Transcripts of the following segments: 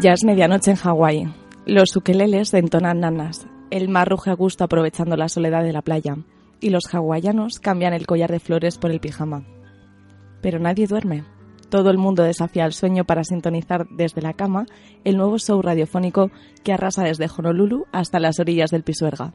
Ya es medianoche en Hawái. Los ukeleles entonan nanas. El mar ruge a gusto aprovechando la soledad de la playa. Y los hawaianos cambian el collar de flores por el pijama. Pero nadie duerme. Todo el mundo desafía el sueño para sintonizar desde la cama el nuevo show radiofónico que arrasa desde Honolulu hasta las orillas del Pisuerga.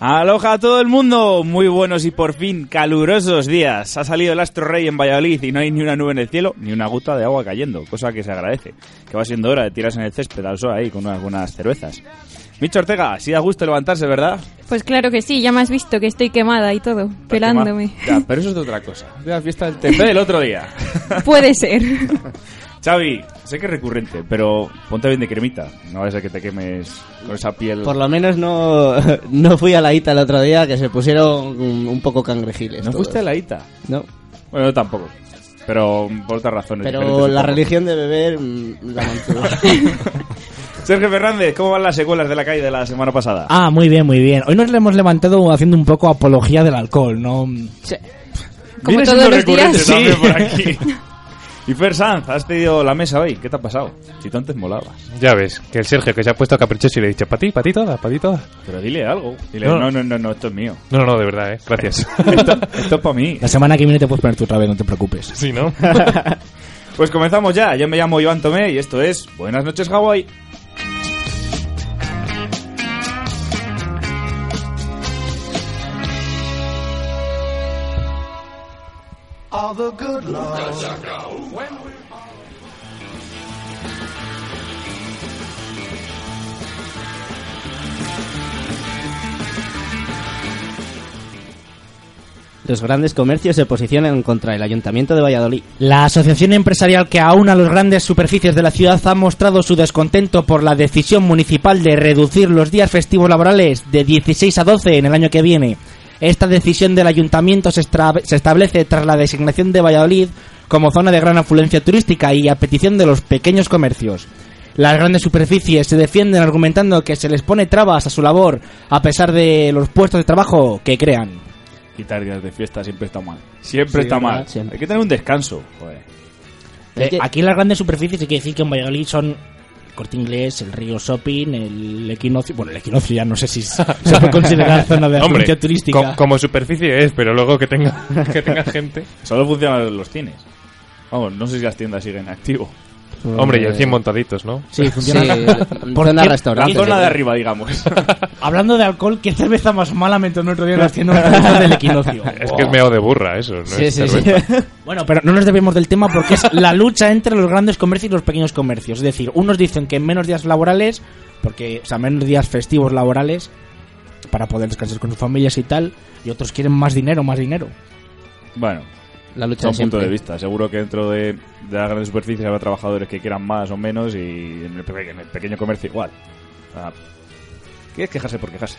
Aloha a todo el mundo, muy buenos y por fin calurosos días. Ha salido el astro rey en Valladolid y no hay ni una nube en el cielo, ni una gota de agua cayendo, cosa que se agradece. Que va siendo hora de tirarse en el césped al sol ahí con unas buenas cervezas. Micho Ortega, sí da gusto levantarse, ¿verdad? Pues claro que sí, ya me has visto que estoy quemada y todo, pelándome. Ya, pero eso es de otra cosa. De la fiesta del TP del otro día. Puede ser. Xavi, sé que es recurrente, pero ponte bien de cremita. No vaya a ser que te quemes con esa piel. Por lo menos no, no fui a la ITA el otro día, que se pusieron un, un poco cangrejiles. ¿No todos. fuiste a la ITA? No. Bueno, yo tampoco. Pero por otras razones. Pero la religión de beber mm, la mantuve. Sergio Fernández, ¿cómo van las secuelas de la calle de la semana pasada? Ah, muy bien, muy bien. Hoy nos le hemos levantado haciendo un poco apología del alcohol, ¿no? Como Viene todos los recurrente días. también por aquí. Y Fer Sanz, has pedido la mesa hoy. ¿Qué te ha pasado? Si tú antes molabas. Ya ves, que el Sergio que se ha puesto caprichoso y le he dicho, para ti, para ti toda, para ti toda. Pero dile algo. Dile, No. no, no, no, no, esto es mío. No, no, no, de verdad, eh. Gracias. Esto, esto es para mí. La semana que viene te puedes poner tu otra vez, no te preocupes. sí, ¿no? Pues comenzamos ya. Yo me llamo Iván Tomé y esto es Buenas noches, Hawái. All the good love. Los grandes comercios se posicionan contra el Ayuntamiento de Valladolid. La asociación empresarial que aúna las grandes superficies de la ciudad ha mostrado su descontento por la decisión municipal de reducir los días festivos laborales de 16 a 12 en el año que viene. Esta decisión del ayuntamiento se, estra- se establece tras la designación de Valladolid como zona de gran afluencia turística y a petición de los pequeños comercios. Las grandes superficies se defienden argumentando que se les pone trabas a su labor a pesar de los puestos de trabajo que crean. Quitar días de fiesta siempre está mal. Siempre Sí, está ¿verdad? mal. Siempre. Hay que tener un descanso. Joder. Eh, Aquí las grandes superficies hay que decir que en Valladolid son Corte Inglés, el Río Shopping, el Equinoccio. Bueno, el Equinoccio ya no sé si se puede considerar zona de Hombre, afluencia turística. co- como superficie es, pero luego que tenga, que tenga gente. Solo funcionan los cines. Vamos, no sé si las tiendas siguen en activo. Hombre, y el 100 montaditos, ¿no? Sí, funciona. Sí, ¿Por zona restaurante. zona de arriba, digamos. Hablando de alcohol, ¿qué cerveza más mala me tomé otro día en las del Equinoccio? Es que es meo de burra eso, ¿no? Sí, es sí, sí. Bueno, pero no nos debemos del tema porque es la lucha entre los grandes comercios y los pequeños comercios. Es decir, unos dicen que menos días laborales, porque, o sea, menos días festivos laborales para poder descansar con sus familias y tal, y otros quieren más dinero, más dinero. bueno, La lucha de siempre. de vista. Seguro que dentro de, de las grandes superficies habrá trabajadores que quieran más o menos y en el, pe- en el pequeño comercio igual. Sea, ¿Quieres quejarse por quejarse?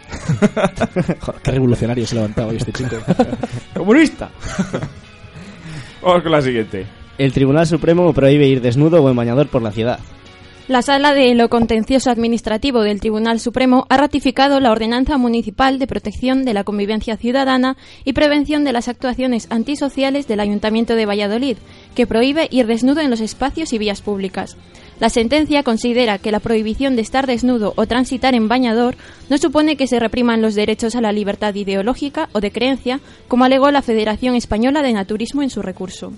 Joder, qué revolucionario se levantaba hoy este chico. ¡Comunista! Vamos con la siguiente. El Tribunal Supremo prohíbe ir desnudo o en bañador por la ciudad. La Sala de lo Contencioso Administrativo del Tribunal Supremo ha ratificado la Ordenanza Municipal de Protección de la Convivencia Ciudadana y Prevención de las Actuaciones Antisociales del Ayuntamiento de Valladolid, que prohíbe ir desnudo en los espacios y vías públicas. La sentencia considera que la prohibición de estar desnudo o transitar en bañador no supone que se repriman los derechos a la libertad ideológica o de creencia, como alegó la Federación Española de Naturismo en su recurso.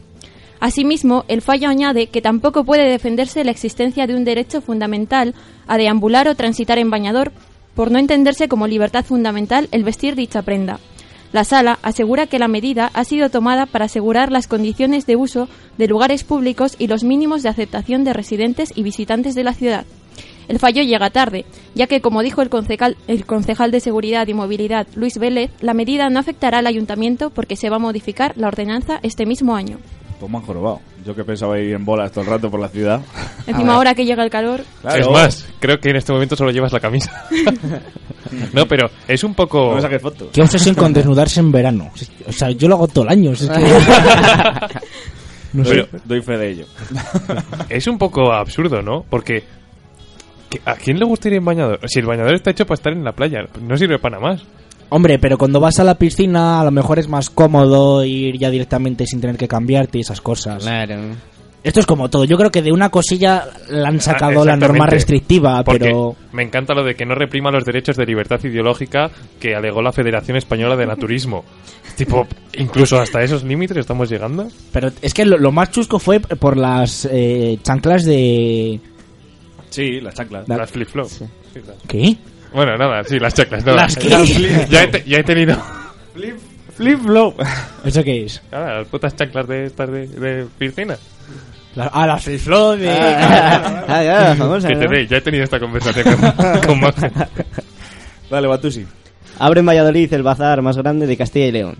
Asimismo, el fallo añade que tampoco puede defenderse la existencia de un derecho fundamental a deambular o transitar en bañador por no entenderse como libertad fundamental el vestir dicha prenda. La sala asegura que la medida ha sido tomada para asegurar las condiciones de uso de lugares públicos y los mínimos de aceptación de residentes y visitantes de la ciudad. El fallo llega tarde, ya que, como dijo el concejal, de Seguridad y Movilidad, Luis Vélez, la medida no afectará al ayuntamiento porque se va a modificar la ordenanza este mismo año. Pues me han jorobado. Yo que pensaba ir en bolas todo el rato por la ciudad. Encima, ahora que llega el calor, Claro. Es más, creo que en este momento solo llevas la camisa. no, pero es un poco... No me saques fotos. Qué obsesión con desnudarse en verano. O sea, yo lo hago todo el año. es que- No sé. Doy, doy fe de ello. Es un poco absurdo, ¿no? Porque... ¿que- ¿A quién le gusta ir en bañador? Si el bañador está hecho para estar en la playa, no sirve para nada más. Hombre, pero cuando vas a la piscina a lo mejor es más cómodo ir ya directamente sin tener que cambiarte y esas cosas. Claro. Esto es como todo. Yo creo que de una cosilla la han sacado Ah, la norma restrictiva, Porque pero... me encanta lo de que no reprima los derechos de libertad ideológica que alegó la Federación Española de Naturismo. tipo, incluso hasta esos límites estamos llegando. Pero es que lo, lo más chusco fue por las eh, chanclas de... Sí, las chanclas. La- Las flip-flop. ¿Qué? Bueno, nada, sí, las chaclas. nada. ¿Las qué? ya, he te- ya he tenido... Flip flop. ¿Eso qué es? Nada, las putas chanclas de estas de, de piscina. La- ah, las de... Ah, famosa, Que ¿no? ya he tenido esta conversación con, con Max. Dale, Batusi. Abre en Valladolid el bazar más grande de Castilla y León.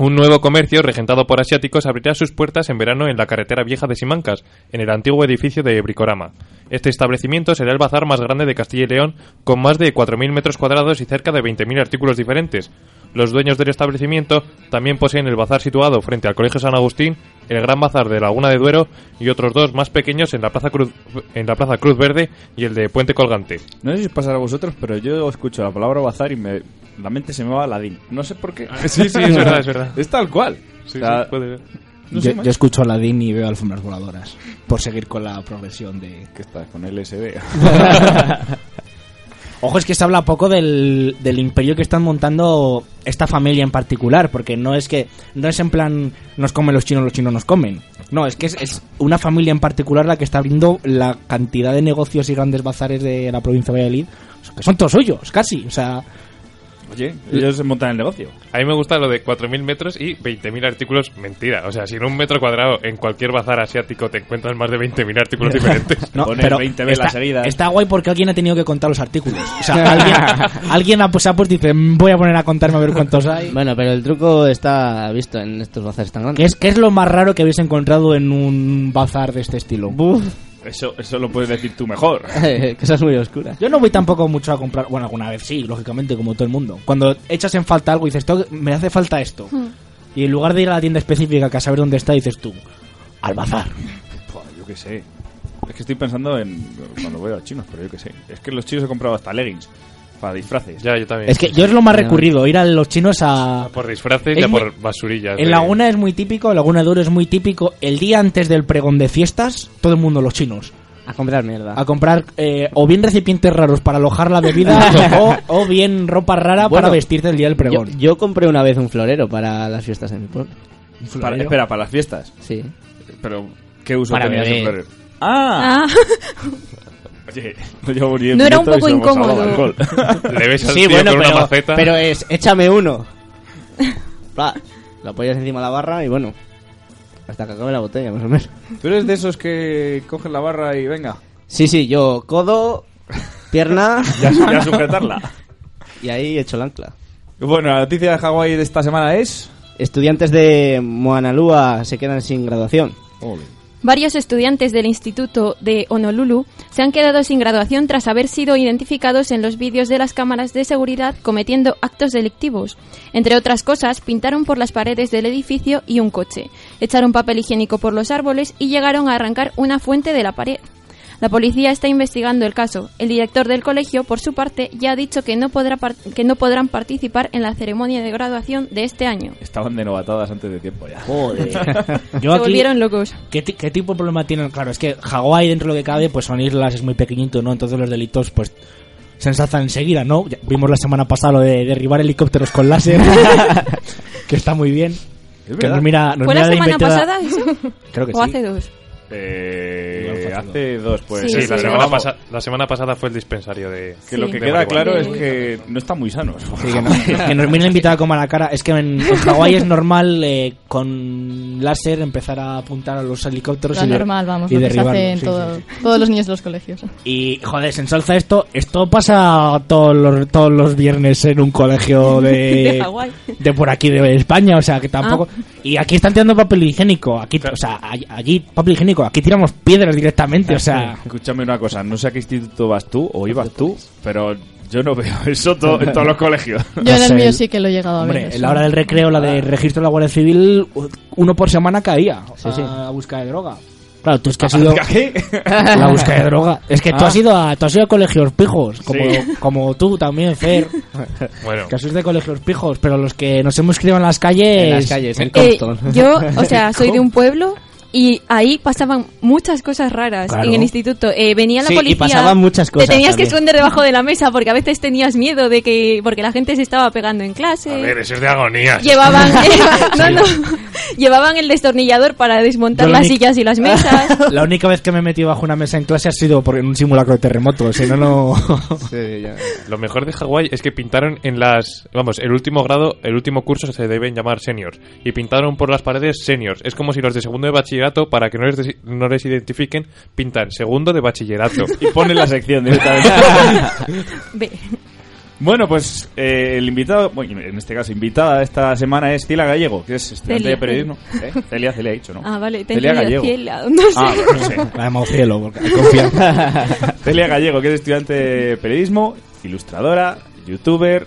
Un nuevo comercio regentado por asiáticos abrirá sus puertas en verano en la carretera vieja de Simancas, en el antiguo edificio de Bricorama. Este establecimiento será el bazar más grande de Castilla y León, con más de 4.000 metros cuadrados y cerca de 20.000 artículos diferentes. Los dueños del establecimiento también poseen el bazar situado frente al Colegio San Agustín, el Gran Bazar de Laguna de Duero y otros dos más pequeños en la Plaza Cruz, en la Plaza Cruz Verde y el de Puente Colgante. No sé si os pasará a vosotros, pero yo escucho la palabra bazar y me, la mente se me va a Aladín. No sé por qué. Sí, sí, es verdad, es verdad. Es tal cual. Sí, O sea, sí, puede ser. no sé yo, escucho a Aladdin y veo alfombras voladoras. Por seguir con la progresión de... Que está con LSD. Ojo, es que se habla poco del, del imperio que están montando esta familia en particular, porque no es que no es en plan nos comen los chinos, los chinos nos comen. No, es que es, es una familia en particular la que está abriendo la cantidad de negocios y grandes bazares de la provincia de Valladolid, que son todos suyos, casi. O sea, Oye, ellos se montan el negocio. A mí me gusta lo de 4.000 metros y 20.000 artículos. Mentira. O sea, si en un metro cuadrado en cualquier bazar asiático te encuentras más de 20.000 artículos diferentes. no, Poner pero 20 velas está, seguidas. está guay porque alguien ha tenido que contar los artículos. O sea, alguien, alguien ha, pues, ha pues dice, voy a poner a contarme a ver cuántos hay. Bueno, pero el truco está visto en estos bazares tan ¿Qué grandes. es, ¿Qué es lo más raro que habéis encontrado en un bazar de este estilo? Buf, Eso, eso lo puedes decir tú mejor. cosas muy oscuras. Yo no voy tampoco mucho a comprar. Bueno, alguna vez sí, lógicamente, como todo el mundo. Cuando echas en falta algo y dices, "Tengo que- me hace falta esto. Y en lugar de ir a la tienda específica que a saber dónde está, dices tú, al bazar. Joder, yo qué sé. Es que estoy pensando en cuando veo a chinos, pero yo qué sé. Es que los chinos he comprado hasta leggings para disfraces. ya, yo también. Es que yo es lo más recurrido, ir a los chinos a. Por disfraces Es y a muy- por basurillas. En de- Laguna es muy típico, en Laguna de Oro es muy típico. El día antes del pregón de fiestas, todo el mundo, los chinos, A comprar mierda. a comprar eh, o bien recipientes raros para alojar la bebida o, o bien ropa rara para vestirte el día del pregón. yo compré una vez un florero para las fiestas de mi pueblo. Para- espera, para las fiestas. Sí. Pero, ¿qué uso Para tenía ese florero? ¡Ah! Ah, Oye, no llevo ni No era un poco incómodo. Le ves al Sí, tío bueno, con pero, una maceta. pero es, échame uno. Pa, lo apoyas encima de la barra y bueno, hasta que acabe la botella, más o menos. ¿Tú eres de esos que cogen la barra y venga, Sí, sí, yo codo, pierna ya, ya sujetarla? y ahí echo el ancla. Bueno, la noticia de Hawái de esta semana es... Estudiantes de Moanalua se quedan sin graduación. Varios estudiantes del Instituto de Honolulu se han quedado sin graduación tras haber sido identificados en los vídeos de las cámaras de seguridad cometiendo actos delictivos. Entre otras cosas, pintaron por las paredes del edificio y un coche, echaron papel higiénico por los árboles y llegaron a arrancar una fuente de la pared. La policía está investigando el caso. El director del colegio, por su parte, ya ha dicho que no, podrá par- que no podrán participar en la ceremonia de graduación de este año. Estaban de novatadas antes de tiempo ya. Joder. Yo Se aquí- volvieron locos. ¿Qué, qué tipo de problema tienen? Claro, es que Hawái, dentro de lo que cabe, pues son islas, es muy pequeñito, ¿no? Entonces los delitos, pues, se ensalzan enseguida, ¿no? Ya vimos la semana pasada lo de derribar helicópteros con láser, que está muy bien. Que verdad. nos mira, nos ¿Fue mira la semana inventiva- pasada eso? Creo que ¿O sí. hace dos? Eh, Hace dos, pues. Sí, Sí, sí, la, sí. semana pasa- la semana pasada fue el dispensario de... Que Sí. lo que de queda claro es que no están muy sanos. Sí, que, no- que nos mira invitada como a la cara. Es que en, en Hawái es normal eh, con láser empezar a apuntar a los helicópteros Lo y, normal, vamos, y lo que se derribarlos. hace en Sí, todo- sí, sí. todos los niños de los colegios. Y joder, se ensalza esto. Esto pasa todos los, todos los viernes en un colegio de, De Hawái. de por aquí de España. O sea, que tampoco. Y aquí están tirando papel higiénico. Aquí, o sea, all- allí papel higiénico. Aquí tiramos piedras directamente. O sea, Escúchame una cosa, no sé a qué instituto vas tú o ibas tú, pero yo no veo eso to- en todos los colegios. Yo en el mío sí que lo he llegado a ver. hombre, en eso. la hora del recreo, la de registro de la Guardia Civil, uno por semana caía a, a busca de droga. Claro, tú es que has ido. ¿Qué? La búsqueda de droga. Es que tú Ah. has ido a, tú has ido a colegios pijos, como, Sí. como tú también, Fer. Bueno, Que sois de colegios pijos, pero los que nos hemos criado en las calles. En las calles, en Eh, Compton. yo, o sea, soy de un pueblo y ahí pasaban muchas cosas raras Claro. en el instituto. Eh, venía la Sí, y policía. pasaban muchas cosas Te tenías que esconder debajo de la mesa porque a veces tenías miedo de que porque la gente se estaba pegando en clase. a ver, eso es de agonía. Llevaban, no, no, llevaban el destornillador para desmontar las sillas y las mesas. La única vez que me he metido bajo una mesa en clase ha sido por en un simulacro de terremoto, si no, no. Sí, ya. Lo mejor de Hawái es que pintaron en las... Vamos, el último grado, el último curso se deben llamar seniors. Y pintaron por las paredes seniors. Es como si los de segundo de bachillerato, para que no les, no les identifiquen, pintan segundo de bachillerato. Y pone la sección directamente. Bueno, pues eh, el invitado, bueno, en este caso, invitada esta semana es Cila Gallego, que es estudiante Celia. de periodismo. ¿Eh? Celia, Celia ha dicho, ¿no? Ah, vale, te Celia entendí, Gallego. Ciela, no sé. Ah, no sé. La cielo, porque hay confianza. Celia Gallego, que es estudiante de periodismo, ilustradora, youtuber.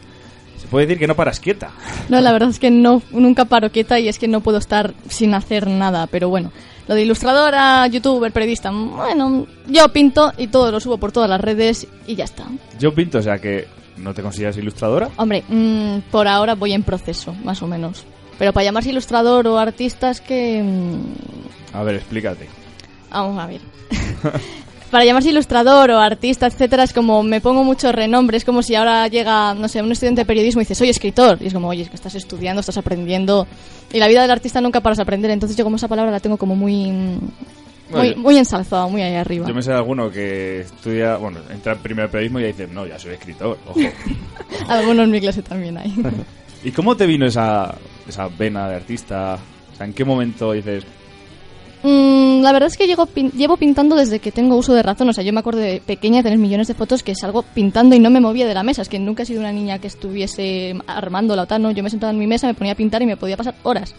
Puede decir que no paras quieta. No, la verdad es que no, nunca paro quieta y es que no puedo estar sin hacer nada, pero bueno. Lo de ilustradora, youtuber, periodista, bueno, yo pinto y todo lo subo por todas las redes y ya está. Yo pinto, o sea que no te consideras ilustradora. Hombre, mm, por ahora voy en proceso, más o menos. Pero para llamarse ilustrador o artista es que... mm, A ver, explícate. Vamos a ver. Para llamarse ilustrador o artista, etcétera, es como me pongo mucho renombre. Es como si ahora llega, no sé, un estudiante de periodismo y dice, soy escritor. Y es como, oye, es que estás estudiando, estás aprendiendo. Y la vida del artista nunca paras de aprender. Entonces yo como esa palabra la tengo como muy... Muy, muy ensalzada, muy ahí arriba. Yo me sé de alguno que estudia, bueno, entra en primer periodismo y ya dice, no, ya soy escritor, ojo. Algunos en mi clase también hay. ¿Y cómo te vino esa, esa vena de artista? O sea, ¿en qué momento dices, Mm, la verdad es que llego pin- llevo pintando desde que tengo uso de razón. O sea, yo me acuerdo de pequeña de tener millones de fotos que salgo pintando y no me movía de la mesa. Es que nunca he sido una niña que estuviese armando la no Yo me sentaba en mi mesa, me ponía a pintar y me podía pasar horas.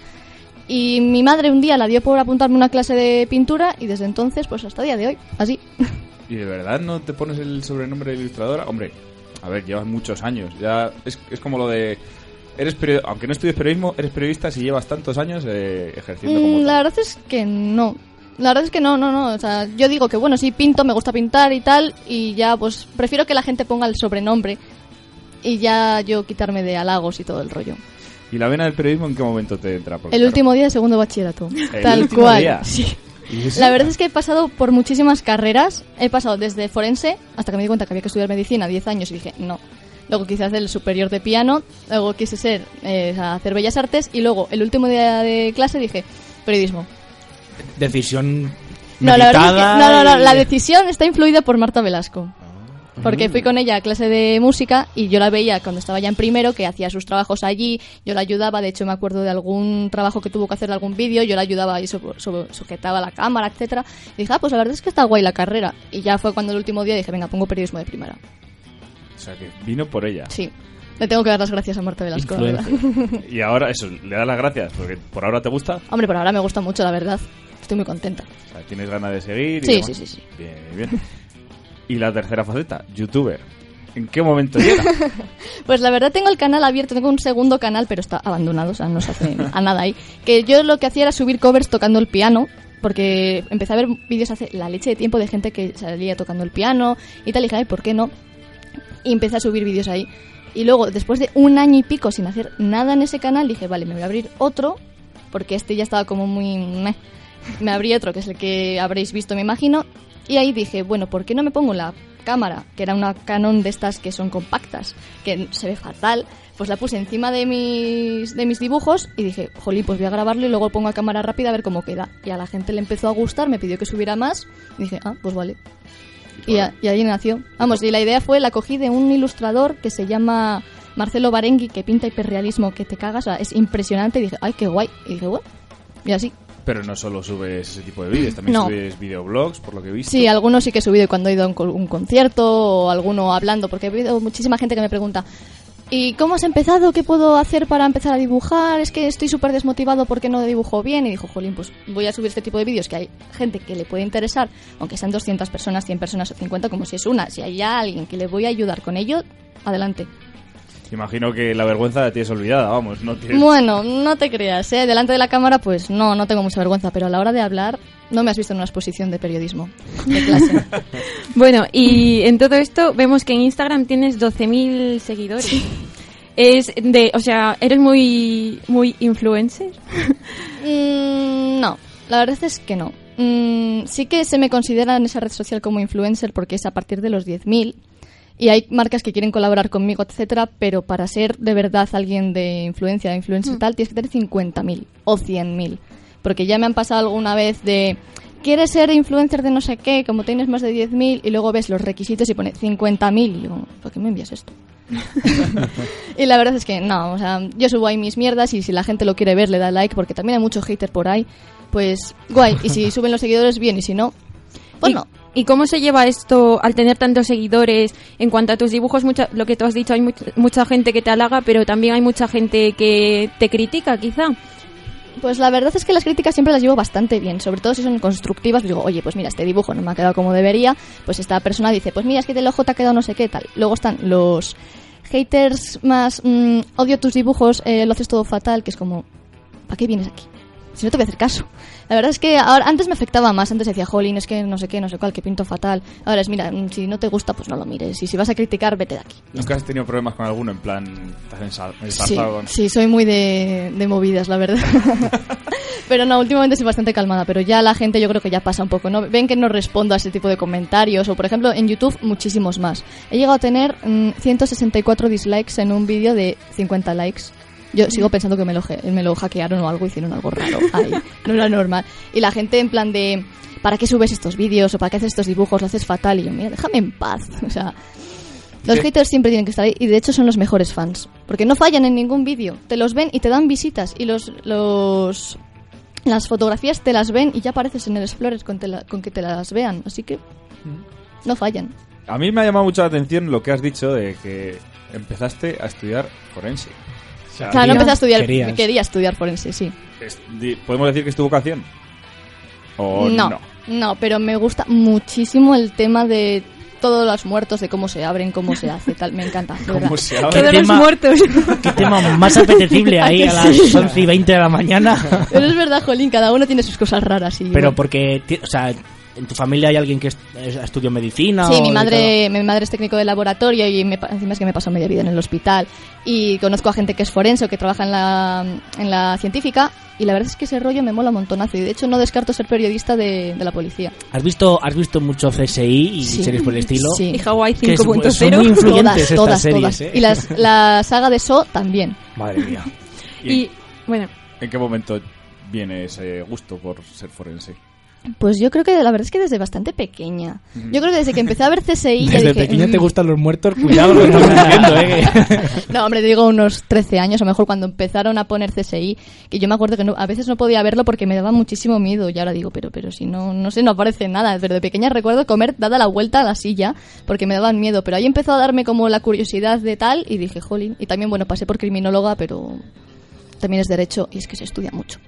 Y mi madre un día la dio por apuntarme una clase de pintura y desde entonces, pues hasta el día de hoy, así. ¿y de verdad no te pones el sobrenombre de ilustradora? Hombre, a ver, llevas muchos años. Ya es, es como lo de. Eres perio- aunque no estudies periodismo, eres periodista si llevas tantos años eh, ejerciendo como Mm, tal. la verdad es que no. La verdad es que no, no, no. O sea, yo digo que bueno, sí pinto, me gusta pintar y tal, y ya pues prefiero que la gente ponga el sobrenombre y ya yo quitarme de halagos y todo el rollo. ¿Y la vena del periodismo en qué momento te entra? Porque, El claro, último día de segundo bachillerato. ¿El Tal último cual. día? Sí. La verdad es que he pasado por muchísimas carreras. He pasado desde forense hasta que me di cuenta que había que estudiar medicina 10 años y dije, no. Luego quise hacer el superior de piano, luego quise ser eh, hacer bellas artes y luego el último día de clase dije periodismo. Decisión. No, la verdad es que no, no, no, la decisión está influida por Marta Velasco. Porque fui con ella a clase de música y yo la veía cuando estaba ya en primero, que hacía sus trabajos allí, yo la ayudaba, de hecho me acuerdo de algún trabajo que tuvo que hacer de algún vídeo, yo la ayudaba y su- su- sujetaba la cámara, etcétera Y dije, ah, pues la verdad es que está guay la carrera. Y ya fue cuando el último día dije, venga, pongo periodismo de primera. O sea, que vino por ella. Sí, le tengo que dar las gracias a Marta Velasco, la verdad. Y ahora, eso, le das las gracias, porque por ahora te gusta. Hombre, por ahora me gusta mucho, la verdad. Estoy muy contenta. O sea, tienes ganas de seguir. y Sí, demás. sí, sí, sí. Bien, bien. Y la tercera faceta, youtuber. ¿En qué momento llega? Pues la verdad tengo el canal abierto, tengo un segundo canal, pero está abandonado, o sea, no se hace a nada ahí. Que yo lo que hacía era subir covers tocando el piano porque empecé a ver vídeos hace la leche de tiempo de gente que salía tocando el piano y tal, y dije, ay, ¿por qué no? Y empecé a subir vídeos ahí. Y luego, después de un año y pico sin hacer nada en ese canal, dije, vale, me voy a abrir otro, porque este ya estaba como muy... Me abrí otro, que es el que habréis visto, me imagino, y ahí dije, bueno, ¿por qué no me pongo la cámara, que era una Canon de estas que son compactas, que se ve fatal? Pues la puse encima de mis, de mis dibujos y dije, jolín, pues voy a grabarlo y luego pongo a cámara rápida a ver cómo queda. Y a la gente le empezó a gustar, me pidió que subiera más y dije, ah, pues vale. Y, a- y ahí nació. Vamos, y la idea fue, la cogí de un ilustrador que se llama Marcelo Barengui, que pinta hiperrealismo que te cagas, o sea, es impresionante. Y dije, ay, qué guay. Y dije, bueno, y así. Pero no solo subes ese tipo de vídeos, también No. subes videoblogs, por lo que he visto. Sí, algunos sí que he subido cuando he ido a un, un concierto o alguno hablando, porque he habido muchísima gente que me pregunta, ¿y cómo has empezado? ¿Qué puedo hacer para empezar a dibujar? Es que estoy súper desmotivado porque no dibujo bien. Y dijo, jolín, pues voy a subir este tipo de vídeos que hay gente que le puede interesar, aunque sean 200 personas, 100 personas o 50, como si es una. Si hay alguien que le voy a ayudar con ello, adelante. Imagino que la vergüenza la tienes olvidada, vamos, no tienes... Bueno, no te creas, ¿eh? Delante de la cámara, pues no, no tengo mucha vergüenza, pero a la hora de hablar, no me has visto en una exposición de periodismo de clase. Bueno, y en todo esto vemos que en Instagram tienes 12.000 seguidores. Es de, o sea, eres muy muy influencer. Mm, no, la verdad es que no. Mm, sí que se me considera en esa red social como influencer porque es a partir de los 10.000 y hay marcas que quieren colaborar conmigo, etcétera, pero para ser de verdad alguien de influencia, de influencer tal, tienes que tener 50.000 o 100.000. Porque ya me han pasado alguna vez de quieres ser influencer de no sé qué, como tienes más de 10.000 y luego ves los requisitos y pone 50.000 y digo, ¿por qué me envías esto? y la verdad es que no, o sea, yo subo ahí mis mierdas y si la gente lo quiere ver le da like porque también hay mucho hater por ahí, pues guay. Y si suben los seguidores bien y si no, pues ¿Y, no. ¿Y cómo se lleva esto al tener tantos seguidores? En cuanto a tus dibujos, mucha, lo que tú has dicho, hay much- mucha gente que te halaga, pero también hay mucha gente que te critica, quizá. Pues la verdad es que las críticas siempre las llevo bastante bien, sobre todo si son constructivas. Digo, oye, pues mira, este dibujo no me ha quedado como debería. Pues esta persona dice, pues mira, es que del ojo te ha quedado no sé qué tal. Luego están los haters más, mm, odio tus dibujos, eh, lo haces todo fatal, que es como, ¿para qué vienes aquí? Si no te voy a hacer caso. La verdad es que ahora, antes me afectaba más. Antes decía, jolín, es que no sé qué, no sé cuál, que pinto fatal. Ahora es, mira, mm, si no te gusta, pues no lo mires. Y si vas a criticar, vete de aquí. ¿Nunca has tenido problemas con alguno? En plan, estás Sí, con- sí, soy muy de, de movidas, la verdad. pero no, últimamente soy bastante calmada, pero ya la gente yo creo que ya pasa un poco, ¿no? Ven que no respondo a ese tipo de comentarios, o por ejemplo en YouTube muchísimos más. He llegado a tener mm, 164 dislikes en un vídeo de 50 likes. Yo sigo pensando que me lo, me lo hackearon o algo, hicieron algo raro. Ahí, no era normal. Y la gente en plan de, ¿para qué subes estos vídeos? ¿O para qué haces estos dibujos? Lo haces fatal. Y yo, mira, déjame en paz. O sea, los Sí. haters siempre tienen que estar ahí y de hecho son los mejores fans. Porque no fallan en ningún vídeo. Te los ven y te dan visitas. Y los, los las fotografías te las ven y ya apareces en el Explorer con, la- con que te las vean. Así que no fallan. A mí me ha llamado mucho la atención lo que has dicho de que empezaste a estudiar forense. O sea, O sea, no empecé a estudiar, Querías. quería estudiar forense, sí. ¿Podemos decir que es tu vocación? ¿O no? no, no, pero me gusta muchísimo el tema de todos los muertos, de cómo se abren, cómo se hace, tal. Me encanta. ¿Cómo se abre? Todos los tema- muertos. Qué tema más apetecible ¿A ahí a las sí? 11 y 20 de la mañana. Pero es verdad, Jolín, cada uno tiene sus cosas raras. Y Pero porque, o sea, ¿en tu familia hay alguien que est- es- estudió medicina? Sí, o mi madre, mi madre es técnico de laboratorio y me encima es que me pasó media vida en el hospital. Y conozco a gente que es forense o que trabaja en la, en la científica. Y la verdad es que ese rollo me mola un montonazo. Y de hecho no descarto ser periodista de, de la policía. ¿Has visto, ¿Has visto mucho CSI y Sí. series por el estilo? Sí. Y Hawaii Que es- son muy 5.0. influyentes Todas, estas todas, series, todas. ¿eh? Y las, la saga de So también. Madre mía. Y bueno, ¿En qué momento viene ese gusto por ser forense? Pues yo creo que la verdad es que desde bastante pequeña. Yo creo que desde que empecé a ver CSI ya Desde dije... pequeña te "Mm". gustan los muertos, cuidado lo que estás diciendo, ¿eh? No, hombre, te digo unos 13 años, o mejor cuando empezaron a poner CSI, que yo me acuerdo que no- a veces no podía verlo porque me daba muchísimo miedo. Y ahora digo, pero, pero si no, no sé, no aparece nada. Pero de pequeña recuerdo comer dada la vuelta a la silla porque me daban miedo. Pero ahí empezó a darme como la curiosidad de tal y dije, jolín. Y también, bueno, pasé por criminóloga, pero también es derecho y es que se estudia mucho.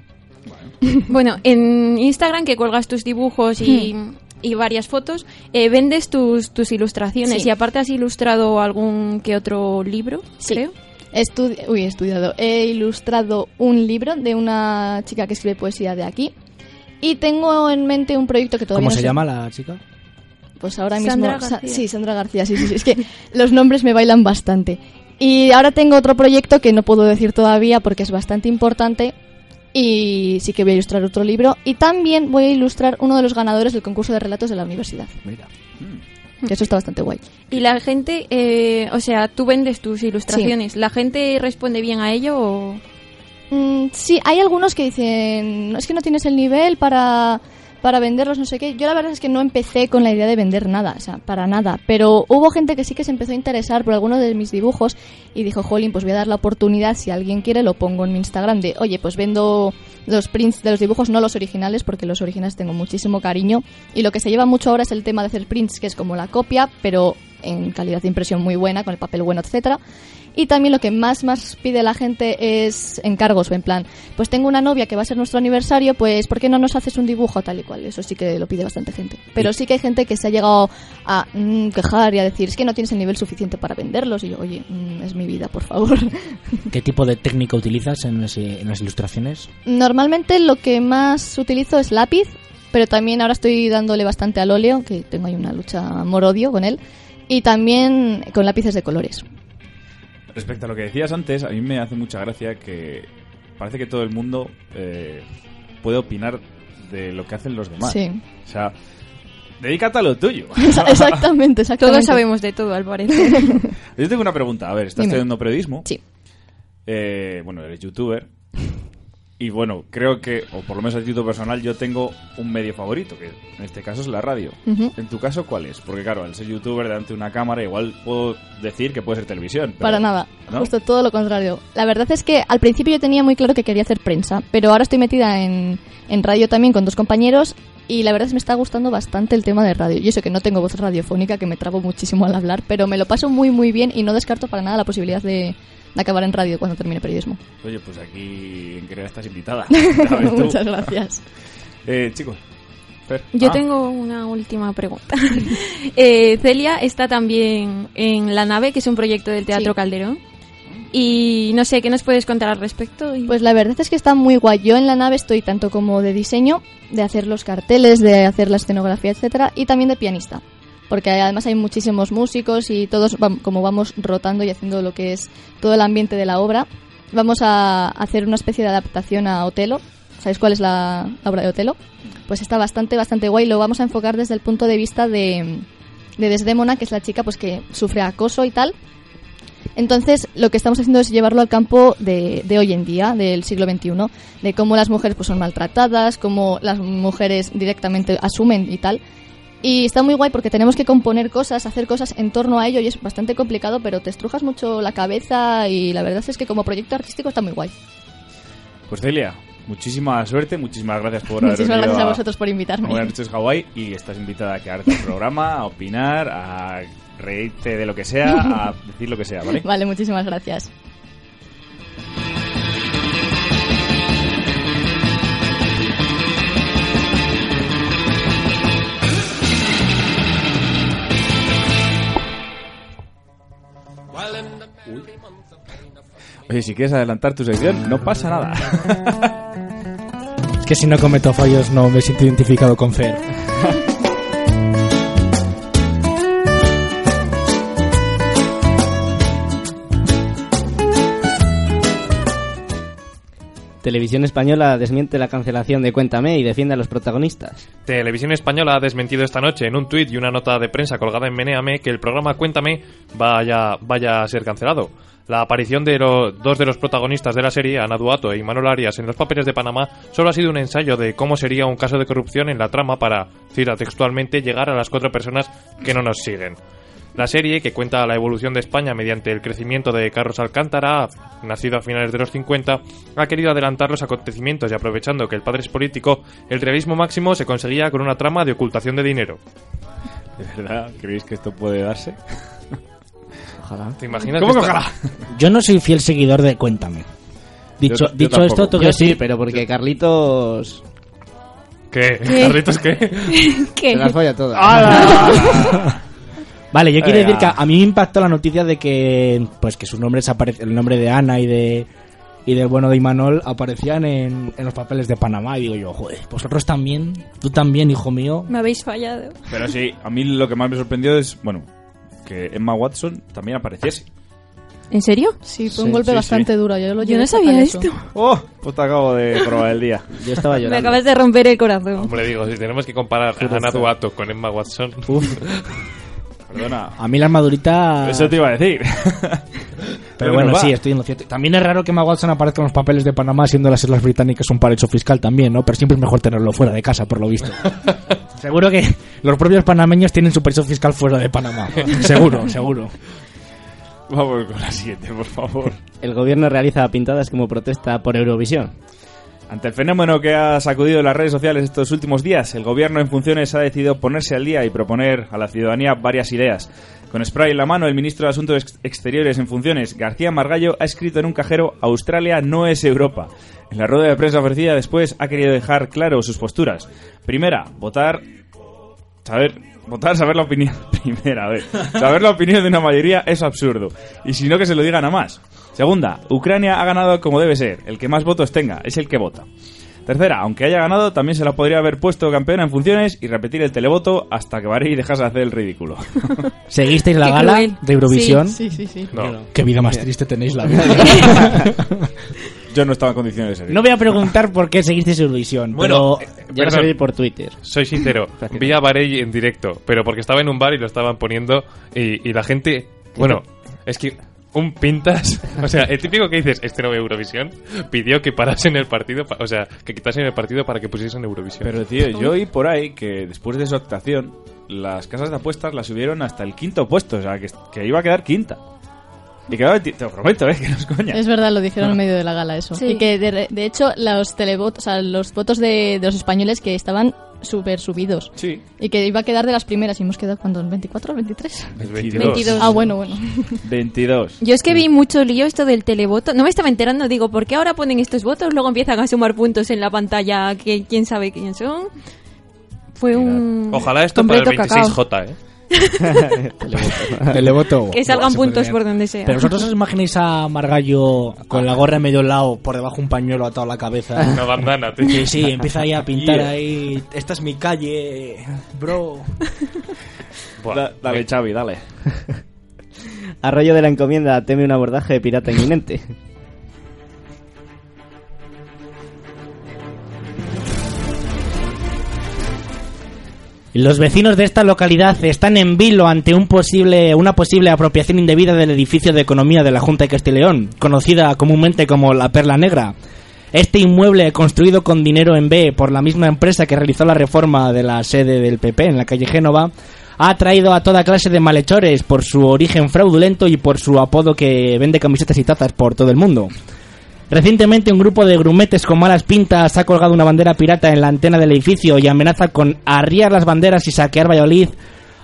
bueno, en Instagram que cuelgas tus dibujos y, y varias fotos, eh, vendes tus, tus ilustraciones Sí. y aparte has ilustrado algún que otro libro, Sí. creo. Uy, he estudiado. He ilustrado un libro de una chica que escribe poesía de aquí. Y tengo en mente un proyecto que todavía ¿Cómo no se sé- llama la chica? Pues ahora mismo... Sandra Sa- García. sí, Sandra García, sí, sí, sí. Es que los nombres me bailan bastante. Y ahora tengo otro proyecto que no puedo decir todavía porque es bastante importante. Y sí que voy a ilustrar otro libro. Y también voy a ilustrar uno de los ganadores del concurso de relatos de la universidad. Mira. Eso está bastante guay. Y la gente, eh, o sea, tú vendes tus ilustraciones. ¿La gente responde bien a ello o...? Mm, sí, hay algunos que dicen, "No, es que no tienes el nivel para, para venderlos, no sé qué. Yo la verdad es que no empecé con la idea de vender nada, o sea, para nada. Pero hubo gente que sí que se empezó a interesar por algunos de mis dibujos y dijo, jolín, pues voy a dar la oportunidad, si alguien quiere lo pongo en mi Instagram de, oye, pues vendo los prints de los dibujos, no los originales, porque los originales tengo muchísimo cariño. Y lo que se lleva mucho ahora es el tema de hacer prints, que es como la copia, pero en calidad de impresión muy buena, con el papel bueno, etcétera. Y también lo que más más pide la gente es encargos, en plan, pues tengo una novia que va a ser nuestro aniversario, pues ¿por qué no nos haces un dibujo tal y cual? Eso sí que lo pide bastante gente. Pero sí que hay gente que se ha llegado a mm, quejar y a decir, es que no tienes el nivel suficiente para venderlos. Y yo, oye, mm, es mi vida, por favor. ¿Qué tipo de técnica utilizas en, ese- en las ilustraciones? Normalmente lo que más utilizo es lápiz, pero también ahora estoy dándole bastante al óleo, que tengo ahí una lucha amor-odio con él, y también con lápices de colores. Respecto a lo que decías antes, a mí me hace mucha gracia que parece que todo el mundo eh, puede opinar de lo que hacen los demás. Sí. O sea, dedícate a lo tuyo. exactamente, exactamente. Todos sabemos de todo, al parecer. Yo tengo una pregunta. A ver, estás Dime. estudiando periodismo. Sí. Eh, bueno, eres youtuber. Y bueno, creo que, o por lo menos a título personal, yo tengo un medio favorito, que en este caso es la radio. En tu caso, ¿cuál es? Porque claro, al ser youtuber delante de una cámara, igual puedo decir que puede ser televisión. pero- Para nada, ¿no? justo todo lo contrario. La verdad es que al principio yo tenía muy claro que quería hacer prensa, pero ahora estoy metida en, en radio también con dos compañeros y la verdad es que me está gustando bastante el tema de radio. Yo sé que no tengo voz radiofónica, que me trabo muchísimo al hablar, pero me lo paso muy muy bien y no descarto para nada la posibilidad de acabar en radio cuando termine periodismo. Oye, pues aquí en Crea estás invitada. Muchas gracias. Eh, chicos. Fer. Yo Ah, tengo una última pregunta. Eh, Celia está también en La Nave, que es un proyecto del Teatro Sí. Calderón. Y no sé, ¿qué nos puedes contar al respecto? Y- Pues la verdad es que está muy guay. Yo en la nave estoy tanto como de diseño, de hacer los carteles, de hacer la escenografía, etcétera, y también de pianista. Porque además hay muchísimos músicos y todos, como vamos rotando y haciendo lo que es todo el ambiente de la obra, vamos a hacer una especie de adaptación a Otelo. ¿Sabéis cuál es la la obra de Otelo? Pues está bastante, bastante guay. Lo vamos a enfocar desde el punto de vista de, de Desdémona, que es la chica pues que sufre acoso y tal. Entonces, lo que estamos haciendo es llevarlo al campo de, de hoy en día, del siglo XXI, de cómo las mujeres pues, son maltratadas, cómo las mujeres directamente asumen y tal. Y está muy guay porque tenemos que componer cosas, hacer cosas en torno a ello y es bastante complicado, pero te estrujas mucho la cabeza y la verdad es que como proyecto artístico está muy guay. Pues Celia, muchísima suerte, muchísimas gracias por haber Muchísimas gracias a vosotros por invitarme. Buenas noches Hawái y estás invitada a quedarte al programa, a opinar, a reírte de lo que sea, a decir lo que sea, ¿vale? Vale, muchísimas gracias. Oye, si quieres adelantar tu sección, no pasa nada. Es que si no cometo fallos no me siento identificado con Fer. Televisión Española desmiente la cancelación de Cuéntame y defiende a los protagonistas. Televisión Española ha desmentido esta noche en un tuit y una nota de prensa colgada en Meneame que el programa Cuéntame vaya, vaya a ser cancelado. La aparición de los dos de los protagonistas de la serie, Ana Duato e Imanol Arias, en los papeles de Panamá, solo ha sido un ensayo de cómo sería un caso de corrupción en la trama para, cita textualmente, llegar a las cuatro personas que no nos siguen. La serie, que cuenta la evolución de España mediante el crecimiento de Carlos Alcántara, nacido a finales de los 50, ha querido adelantar los acontecimientos y aprovechando que el padre es político, el realismo máximo se conseguía con una trama de ocultación de dinero. ¿De verdad creéis que esto puede darse? Ojalá. ¿Te imaginas? ¿Cómo que ojalá? Yo no soy fiel seguidor de Cuéntame. Dicho, Yo- yo dicho tampoco. esto, tengo que sí, pero porque Carlitos ¿Qué? ¿Qué? ¿Carlitos qué? ¿Qué? se las folla todas. Vale, yo quiero decir que a mí me impactó la noticia de que pues que su nombre el nombre de Ana y de y del bueno de Imanol aparecían en, en los papeles de Panamá. Y digo yo, joder, vosotros también, tú también, hijo mío. Me habéis fallado. Pero sí, a mí lo que más me sorprendió es, bueno, que Emma Watson también apareciese. ¿En serio? Sí, fue Sí, un golpe sí, bastante sí. duro. Yo, lo Yo no sabía eso. esto. ¡Oh! Pues te acabo de probar el día. Yo estaba Me llorando. acabas de romper el corazón. Hombre, digo, si tenemos que comparar a Ana Duato con Emma Watson, Perdona. A mí la armadurita... Eso te iba a decir. Pero bueno, sí, estoy en lo cierto. También es raro que Emma Watson aparezca en los papeles de Panamá, siendo las Islas Británicas un paraíso fiscal también, ¿no? Pero siempre es mejor tenerlo fuera de casa, por lo visto. seguro que los propios panameños tienen su paraíso fiscal fuera de Panamá. seguro, seguro. Vamos con la siguiente, por favor. El gobierno realiza pintadas como protesta por Eurovisión. Ante el fenómeno que ha sacudido las redes sociales estos últimos días, el gobierno en funciones ha decidido ponerse al día y proponer a la ciudadanía varias ideas. Con spray en la mano, el ministro de Asuntos Ex- Exteriores en funciones, García Margallo, ha escrito en un cajero Australia no es Europa. En la rueda de prensa ofrecida después ha querido dejar claro sus posturas. Primera, votar saber votar saber la opinión primera a ver saber la opinión de una mayoría es absurdo y si no que se lo digan a más segunda Ucrania ha ganado como debe ser el que más votos tenga es el que vota tercera aunque haya ganado también se la podría haber puesto campeona en funciones y repetir el televoto hasta que Bahrein dejase de hacer el ridículo ¿Seguisteis la gala cruel. de Eurovisión? Sí, sí, sí. no. Qué vida más triste tenéis la vida. yo no estaba en condiciones de seguir no voy a preguntar por qué seguisteis Eurovisión, Bueno, pero... eh, Yo lo perdón, por Twitter. soy sincero, vi a Barey en directo, pero porque estaba en un bar y lo estaban poniendo y, y la gente, bueno, es que un pintas, o sea, el típico que dices, este no ve Eurovisión, pidió que parasen el partido, pa- o sea, que quitasen el partido para que pusiesen Eurovisión. pero tío yo oí por ahí que después de su actuación las casas de apuestas la subieron hasta el quinto puesto o sea que, que iba a quedar quinta y te lo prometo eh que no es coña Es verdad, lo dijeron en medio de la gala eso. Sí. Y que de, de hecho los televotos, o sea, los votos de, de los españoles que estaban súper subidos. sí Y que iba a quedar de las primeras. Y hemos quedado cuando en 24 o 23. El 22. Ah, bueno, bueno. 22. Yo es que vi mucho lío esto del televoto. No me estaba enterando, digo, ¿por qué ahora ponen estos votos? Luego empiezan a sumar puntos en la pantalla que quién sabe quién son. Fue un. Ojalá esto para el completo cacao. 26J, ¿eh? Televoto. Que salgan puntos por donde sea. Pero vosotros os imagináis a Margallo con la gorra en medio lado, por debajo un pañuelo atado a la cabeza. Una bandana, tío. Sí, sí, empieza ahí a pintar Yeah. ahí. Esta es mi calle, bro. Buah, Da- dale, me- Xavi, dale. Arroyo de la encomienda teme un abordaje de pirata inminente. Los vecinos de esta localidad están en vilo ante un posible, una posible apropiación indebida del edificio de economía de la Junta de Castilla y León, conocida comúnmente como la Perla Negra. Este inmueble, construido con dinero en B por la misma empresa que realizó la reforma de la sede del PP en la calle Génova, ha atraído a toda clase de malhechores por su origen fraudulento y por su apodo que vende camisetas y tazas por todo el mundo. Recientemente un grupo de grumetes con malas pintas ha colgado una bandera pirata en la antena del edificio y amenaza con arriar las banderas y saquear Valladolid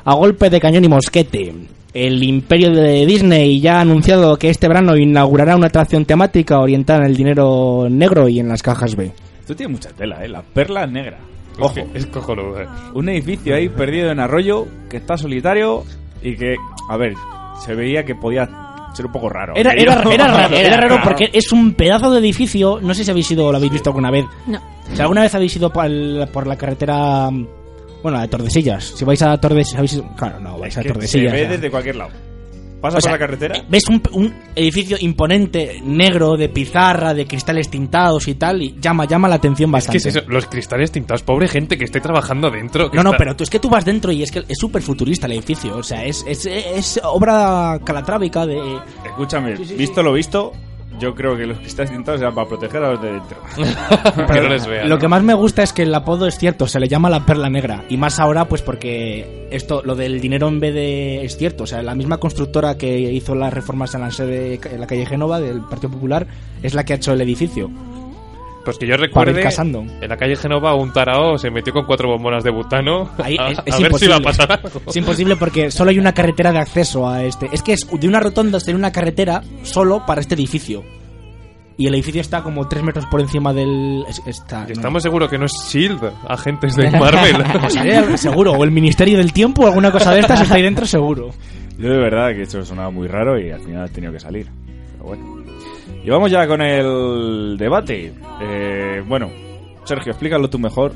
a golpe de cañón y mosquete. El imperio de Disney ya ha anunciado que este verano inaugurará una atracción temática orientada en el dinero negro y en las cajas B. Esto tiene mucha tela, ¿eh? La perla negra. Es Ojo, Es cojonudo, eh. un edificio ahí perdido en arroyo que está solitario y que, a ver, se veía que podía ser un poco raro. Era, era, era raro, era raro porque es un pedazo de edificio, no sé si habéis ido o lo habéis visto alguna vez. No. Si alguna vez habéis ido por, el- por la carretera, bueno, a Tordesillas, si vais a Tordesillas, habéis ido- claro, no, vais a que se Tordesillas. ve o sea. desde cualquier lado. Pasa O por la carretera. Ves un, un edificio imponente, negro, de pizarra, de cristales tintados y tal, y llama, llama la atención ¿Qué bastante. es eso? Los cristales tintados, pobre gente que esté trabajando dentro. No, no, pero tú es que tú vas dentro y es que es súper futurista el edificio. O sea, es, es, es obra calatrábica de. Escúchame, Sí, sí, sí. visto lo visto, yo creo que los cristales tintados eran para proteger a los de dentro. que no les vean. Lo que más me gusta es que el apodo es cierto, se le llama la perla negra. Y más ahora, pues porque esto, lo del dinero en vez de. es cierto. O sea, la misma constructora que hizo las reformas en la sede en la calle Génova del Partido Popular es la que ha hecho el edificio. Pues que yo recuerde, en la calle Genova un tarao se metió con cuatro bombonas de butano Ahí a, es, a es ver si imposible. va a pasar algo. Es imposible porque solo hay una carretera de acceso a este. Es que es de una rotonda sería una carretera solo para este edificio. Y el edificio está como tres metros por encima del. es- Está, no. Estamos seguros que no es S.H.I.E.L.D., agentes de Marvel. O sea, seguro, o el Ministerio del Tiempo o alguna cosa de estas está ahí dentro seguro. Yo de verdad que esto sonaba muy raro y al final ha tenido que salir. Pero bueno. Y vamos ya con el debate. Eh, bueno, Sergio, explícalo tú mejor,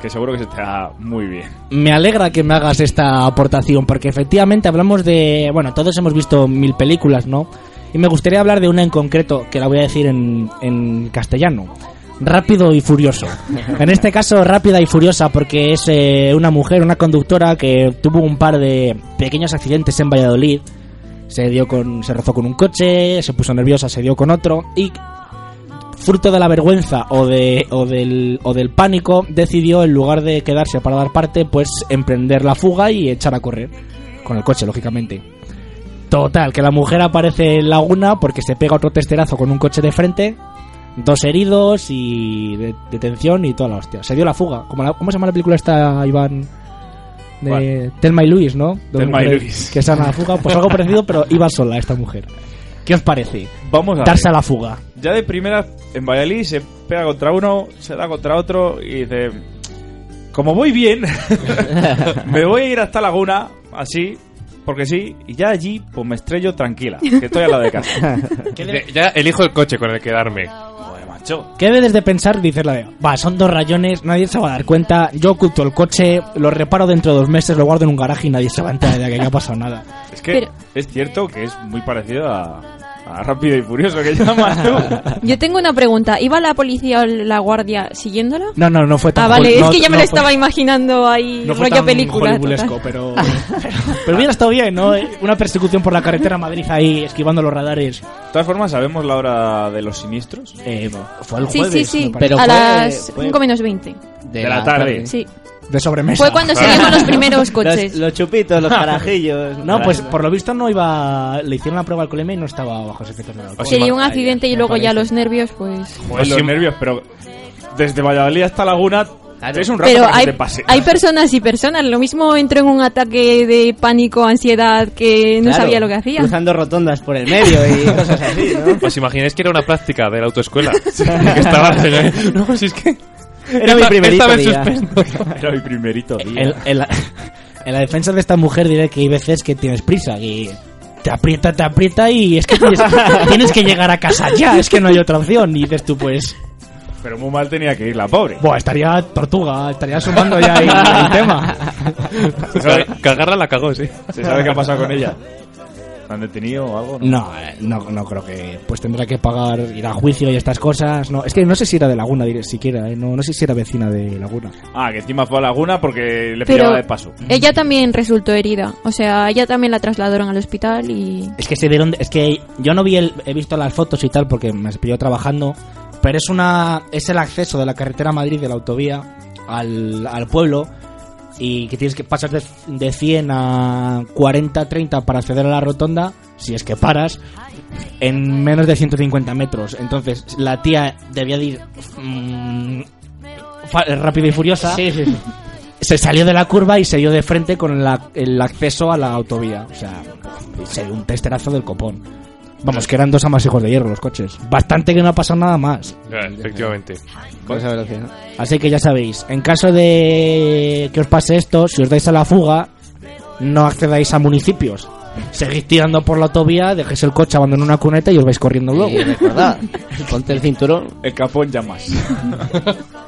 que, seguro que se da muy bien. Me alegra que me hagas esta aportación, porque efectivamente hablamos de... Bueno, todos hemos visto mil películas, ¿no? Y me gustaría hablar de una en concreto, que la voy a decir en, en castellano. Rápido y furioso. En este caso, rápida y furiosa, porque es eh, una mujer, una conductora que tuvo un par de pequeños accidentes en Valladolid. Se dio con, se rozó con un coche, se puso nerviosa, se dio con otro y fruto de la vergüenza o de o del o del pánico decidió en lugar de quedarse para dar parte pues emprender la fuga y echar a correr con el coche lógicamente. Total que la mujer aparece en Laguna porque se pega otro testerazo con un coche de frente dos heridos y de- detención y toda la hostia. Se dio la fuga como cómo se llama la película esta Iván de. Telma y Luis no Thelma y Luis. que se a la fuga pues algo parecido pero iba sola esta mujer ¿qué os parece? Vamos a darse ver. a la fuga Ya de primera, en Valladolid se pega contra uno, se da contra otro y dice... Como voy bien, me voy a ir hasta Laguna, así, porque sí, y ya allí pues me estrello tranquila, que estoy al lado de casa. Ya elijo el coche con el que darme. Macho. ¿Qué debes de pensar? Dices la de, va, son dos rayones, nadie se va a dar cuenta, yo oculto el coche, lo reparo dentro de dos meses, lo guardo en un garaje y nadie se va a enterar de que no ha pasado nada. Es que Pero- es cierto que es muy parecido a, a Rápido y Furioso que llamas tú. Yo tengo una pregunta. ¿Iba la policía o la guardia siguiéndola? No, no, no fue tan... Ah, vale, no- es que ya me no lo fue- estaba imaginando ahí, no fue rollo tan película. total. pero, pero hubiera estado bien, ¿no? Una persecución por la carretera a Madrid ahí, esquivando los radares. De todas formas, ¿sabemos la hora de los siniestros? Eh, fue el Sí, jueves, sí, sí. parece. Pero a fue- las fue- 5 menos 20. De la tarde. Sí. De sobremesa. Fue cuando salieron los primeros coches. Los, los chupitos, los carajillos. No, pues por lo visto no iba... Le hicieron la prueba al colemia y no estaba bajo los efectos del alcohol. Sería un accidente y luego ya los nervios, pues... Joder, los nervios, pero desde Valladolid hasta Laguna es un rato Pero para que hay, te pase. hay personas y personas. Lo mismo entró en un ataque de pánico, ansiedad, que no Claro, sabía lo que hacía. Cruzando rotondas por el medio y cosas así, ¿no? ¿Os imagináis que era una práctica de la autoescuela? que estaba... No, si es que... Era mi primerito día. suspenso. Era mi primerito día. En, en la, en la defensa de esta mujer diré que hay veces que tienes prisa y te aprieta, te aprieta y es que tienes, tienes que llegar a casa ya, es que no hay otra opción. Y dices tú, pues, Pero muy mal tenía que ir la pobre. buah, estaría tortuga, estaría sumando ya ahí el tema. ¿Se sabe, la cagó, sí. se sabe qué ha pasado con ella? ¿La han detenido o algo? No, eh, no, no creo que. Pues tendrá que pagar, ir a juicio y estas cosas. No, es que no sé si era de Laguna diré, siquiera, eh, no, no sé si era vecina de Laguna. Ah, que encima fue a Laguna porque le Pero pillaba de paso. ella también resultó herida. O sea, ella también la trasladaron al hospital y... Es que se dieron, es que yo no vi el, he visto las fotos y tal porque me pilló trabajando, pero es una, es el acceso de la carretera a Madrid de la autovía al, al pueblo y que tienes que pasar de, de 100 a 40, 30 para acceder a la rotonda, si es que paras, en menos de 150 metros. Entonces la tía debía de ir mm, rápida y furiosa. Sí, sí, sí. Se salió de la curva y se dio de frente con la- el acceso a la autovía. O sea, se dio un testerazo del copón. Vamos, que eran dos amasijos de hierro los coches. Bastante que no ha pasado nada más. Ya, efectivamente. Con esa velocidad. Así que ya sabéis, en caso de que os pase esto, si os dais a la fuga, no accedáis a municipios. Seguid tirando por la autovía, dejéis el coche abandonado en una cuneta y os vais corriendo luego. Y recordad, ponte el cinturón. El capón ya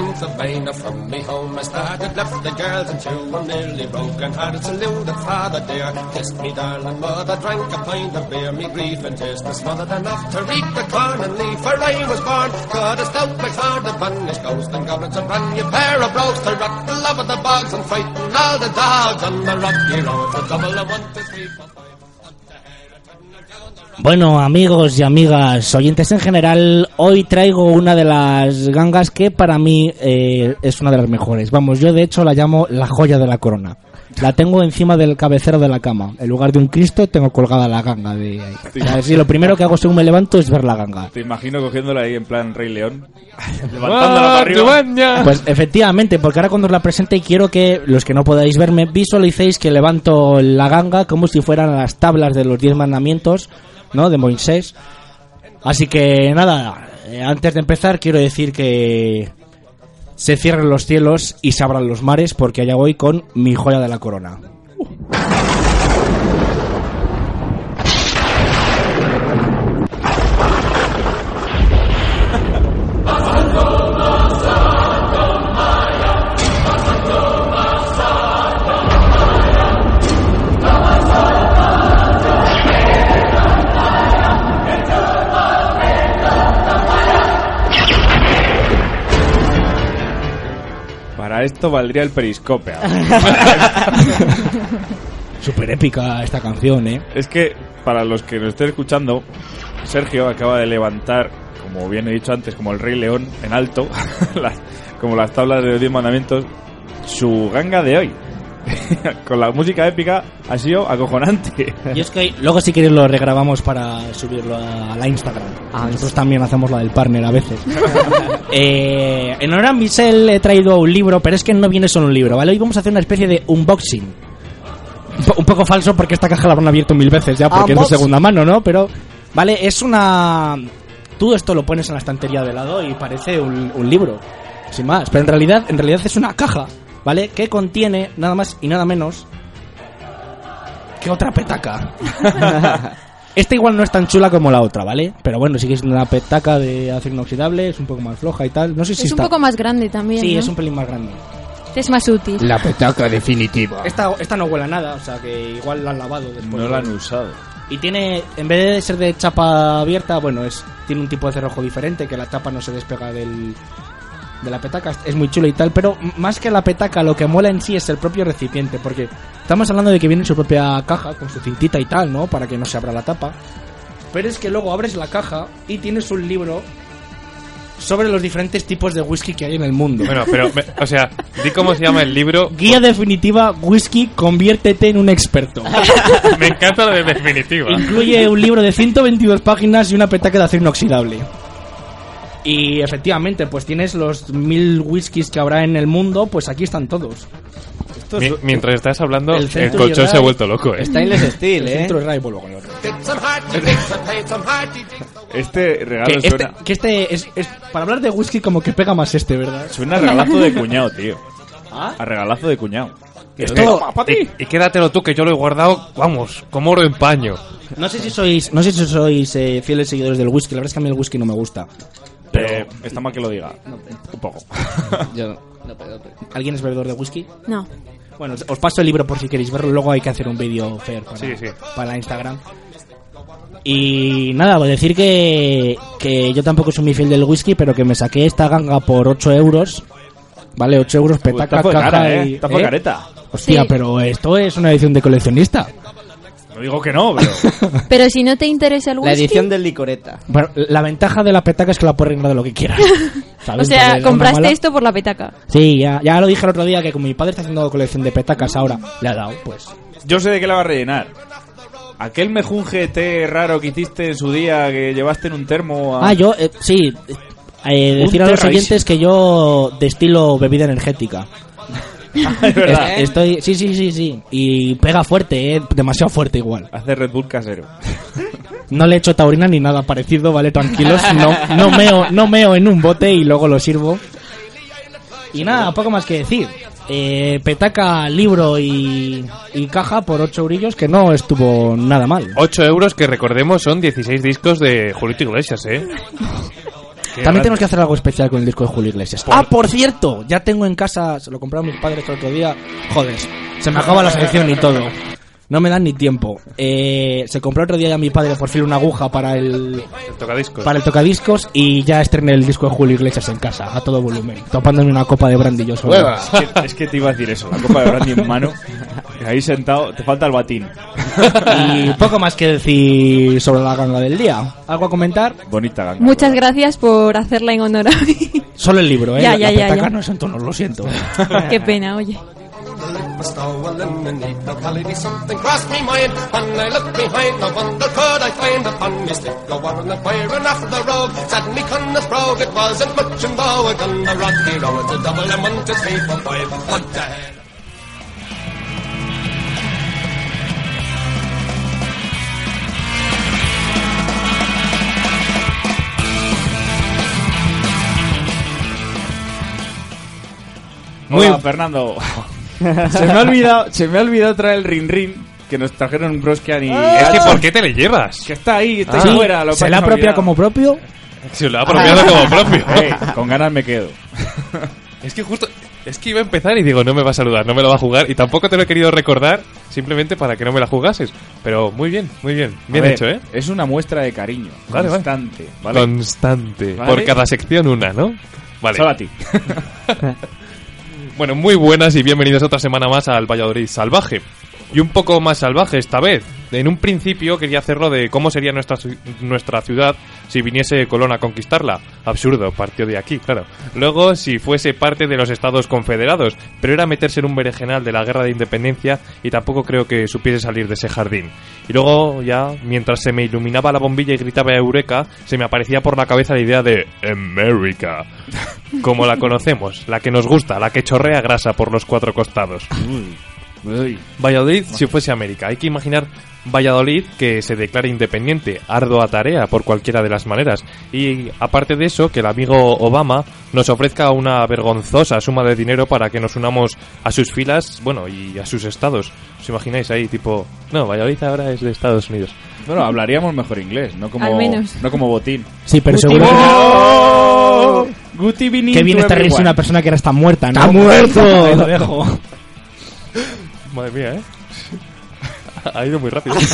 month of now from me home I started, left the girls and two, I'm nearly broken hearted, saluted father dear, kissed me darling mother, drank a pint of beer, me grief and tears was smothered enough to reap the corn and leave, for I was born, God a stout like sword, the banished ghost, and goblins a brand new pair of brogues to rock the love of the bogs and frighten all the dogs on the rocky road, the double of one, two, three, four, five, Bueno, amigos y amigas, oyentes en general, hoy traigo una de las gangas que para mí eh, es una de las mejores. Vamos, yo de hecho la llamo la joya de la corona. La tengo encima del cabecero de la cama. En lugar de un Cristo, tengo colgada la ganga de ahí. O sea, sí, lo primero que hago según me levanto es ver la ganga. Te imagino cogiéndola ahí en plan Rey León. levantándola para ¡Ah, arriba. Pues efectivamente, porque ahora cuando os la presente quiero que los que no podáis verme visualicéis que levanto la ganga como si fueran las tablas de los diez mandamientos, ¿no? De Moisés. Así que nada, eh, antes de empezar quiero decir que se cierren los cielos y se abran los mares porque allá voy con mi joya de la corona. Esto valdría el periscope. Súper épica esta canción, ¿eh? es que, para los que nos estén escuchando, Sergio acaba de levantar, como bien he dicho antes, como el Rey León en alto, las- como las tablas de los diez mandamientos, su ganga de hoy. Con la música épica ha sido acojonante. Y es que luego si queréis lo regrabamos para subirlo a la Instagram. Nosotros también hacemos la del partner a veces. Eh, en honor a Michelle he traído un libro, pero es que no viene solo un libro, ¿vale? Hoy vamos a hacer una especie de unboxing. Un, po- un poco falso porque esta caja la habrán abierto mil veces ya porque es de segunda mano, ¿no? Pero, vale, es una... Tú esto lo pones en la estantería de lado y parece un, un libro, sin más. Pero en realidad, en realidad es una caja, ¿vale? Que contiene nada más y nada menos que otra petaca. Esta igual no es tan chula como la otra, ¿vale? Pero bueno, sí que es una petaca de acero inoxidable, es un poco más floja y tal. No sé si Es un poco más grande también. Sí, ¿no? es un pelín más grande. Es más útil. La petaca definitiva. Esta, esta no huele a nada, o sea que igual la han lavado después. No la han usado. Y tiene, en vez de ser de chapa abierta, bueno, es tiene un tipo de cerrojo diferente, que la tapa no se despega del, de la petaca. Es muy chulo y tal, pero más que la petaca, lo que mola en sí es el propio recipiente, porque estamos hablando de que viene en su propia caja, con su cintita y tal, ¿no? Para que no se abra la tapa. Pero es que luego abres la caja y tienes un libro sobre los diferentes tipos de whisky que hay en el mundo. Bueno, pero, o sea, di cómo se llama el libro. Guía definitiva, whisky, conviértete en un experto. Me encanta lo de definitiva. Incluye un libro de 122 páginas y una petaca de acero inoxidable. Y efectivamente, pues tienes los mil whiskies que habrá en el mundo, pues aquí están todos. Mi- mientras estás hablando, El el, colchón se ha vuelto loco, eh. Stainless Steel, El ¿eh? Ray, vuelvo con el otro. Este Que regalo este, suena, que este es, es- Para hablar de whisky, como que pega más este, ¿verdad? suena a regalazo de cuñado, tío. ¿Ah? A regalazo de cuñado. Esto- Y, y quédatelo tú, que yo lo he guardado, vamos, como oro en paño. No sé si sois, no sé si sois eh, fieles seguidores del whisky. La verdad es que a mí el whisky no me gusta. Pero está mal que lo diga. Un poco. Yo no. ¿Alguien es bebedor de whisky? No. Bueno, os paso el libro por si queréis verlo. Luego hay que hacer un vídeo fair para, Sí, sí. para Instagram. Y nada, voy a decir que, que yo tampoco soy muy fiel del whisky, pero que me saqué esta ganga por 8 euros. Vale, 8 euros, petaca, Está por caja cara, y... eh. ¿eh? careta. Hostia, Sí. pero esto es una edición de coleccionista. No digo que no, pero... Pero si no te interesa el La whisky, edición del licoreta. Bueno, la ventaja de la petaca es que la puedes rellenar de lo que quieras. o ¿Sabes? sea, Entonces, no compraste esto por la petaca. Sí, ya, ya lo dije el otro día que como mi padre está haciendo colección de petacas ahora, le ha dado, pues. Yo sé de qué la va a rellenar. Aquel mejunje té raro que hiciste en su día, que llevaste en un termo a... Ah, yo, eh, sí. eh, decir a los oyentes que yo destilo bebida energética. es verdad. Es- estoy, sí, sí, sí, sí. Y pega fuerte, eh, demasiado fuerte igual. Hace Red Bull casero. No le echo taurina ni nada parecido, vale, tranquilos. No, no meo, no meo en un bote y luego lo sirvo. Y nada, poco más que decir. Eh, petaca, libro y, y caja por 8 eurillos, que no estuvo nada mal. 8 euros que recordemos son 16 discos de Julito Iglesias, eh. Qué También grande. tenemos que hacer algo especial con el disco de Julio Iglesias. Ah, por cierto, ya tengo en casa, se lo compraron mis padres el otro día. Joder, se me acaba la selección y todo. No me dan ni tiempo. Eh, se compró otro día ya mi padre por fin una aguja para el El tocadiscos. para el tocadiscos y ya estrené el disco de Julio Iglesias en casa, a todo volumen, topándome una copa de brandy yo solo. Hueva. Es que, es que te iba a decir eso, la copa de brandy en mano. Ahí sentado, te falta el batín. Y poco más que decir sobre la ganga del día. ¿Algo a comentar? Bonita ganga. Muchas gracias por hacerla en honor a mí. Solo el libro, ¿eh? Ya, ya, la ya, petaca ya. no es en tono, lo siento. Qué pena, oye. Muy Hola, Fernando. se me ha olvidado, se me ha olvidado traer el rin rin que nos trajeron Broskian y Es que ¿por qué te le llevas? que está ahí, está Ah. ahí fuera. Lo ¿Se la olvidado. como propio? Se lo ha apropiado como propio. Con ganas me quedo. Es que justo. Es que iba a empezar y digo, no me va a saludar, no me lo va a jugar. Y tampoco te lo he querido recordar, simplemente para que no me la jugases. Pero muy bien, muy bien. Bien ver, hecho, ¿eh? Es una muestra de cariño. Vale, vale. constante. ¿vale? Constante. Vale. Por cada sección una, ¿no? Vale. Solo a ti. Bueno, muy buenas y bienvenidos otra semana más al Valladolid Salvaje. Y un poco más salvaje esta vez. En un principio quería hacerlo de cómo sería nuestra, nuestra ciudad si viniese Colón a conquistarla. Absurdo, partió de aquí, claro. Luego, si fuese parte de los Estados Confederados, pero era meterse en un berenjenal de la guerra de independencia y tampoco creo que supiese salir de ese jardín. Y luego, ya, mientras se me iluminaba la bombilla y gritaba Eureka, se me aparecía por la cabeza la idea de América. Como la conocemos, la que nos gusta, la que chorrea grasa por los cuatro costados. Valladolid si fuese América. Hay que imaginar Valladolid que se declare independiente, ardua tarea por cualquiera de las maneras. Y aparte de eso, que el amigo Obama nos ofrezca una vergonzosa suma de dinero para que nos unamos a sus filas, bueno, y a sus estados. ¿Os imagináis ahí, tipo, no, Valladolid ahora es de Estados Unidos? Bueno, hablaríamos mejor inglés, no como, Al menos. No como botín. Sí, pero Guti seguro que... ¡Oh! Qué bien está reírse una persona que ahora está muerta, ¿no? ¡Está muerto! Ahí lo dejo. Madre mía, ¿eh? ha ido muy rápido.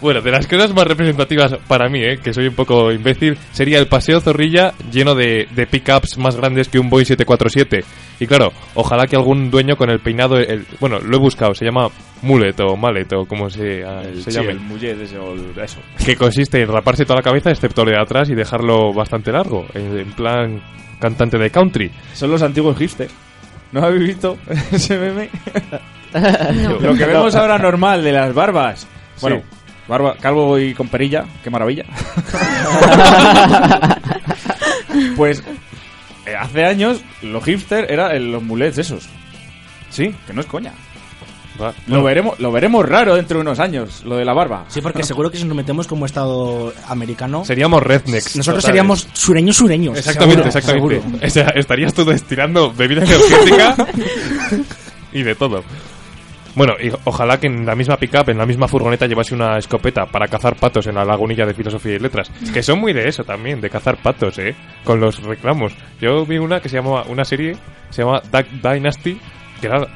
bueno, de las cosas más representativas para mí, ¿eh? que soy un poco imbécil, sería el Paseo Zorrilla lleno de, de pickups más grandes que un Boeing 747. Y claro, ojalá que algún dueño con el peinado, el, bueno, lo he buscado, se llama mullet o mallet o como se, ah, El, se sí, llame. el mullet ese, o el- eso. Que consiste en raparse toda la cabeza excepto lo de atrás y dejarlo bastante largo, en, en plan cantante de country. Son los antiguos hipsters. ¿No habéis visto ese meme? No. Lo que vemos ahora normal de las barbas. Bueno, Sí. barba, calvo y con perilla, qué maravilla. pues eh, hace años los hipsters eran los mulets esos. ¿Sí? Que no es coña. Va. Lo Bueno, veremos, lo veremos raro dentro de unos años, lo de la barba. Sí, porque seguro que si nos metemos como Estado americano, seríamos rednecks. nosotros totales. seríamos sureños sureños. Exactamente, seguro, exactamente. seguro. O sea, estarías tú destilando bebida energética y de todo. Bueno, y ojalá que en la misma pickup, en la misma furgoneta, llevase una escopeta para cazar patos en la lagunilla de filosofía y letras. Que son muy de eso también, de cazar patos, ¿eh? Con los reclamos. Yo vi una que se llamaba, una serie, se llama Duck Dynasty, que era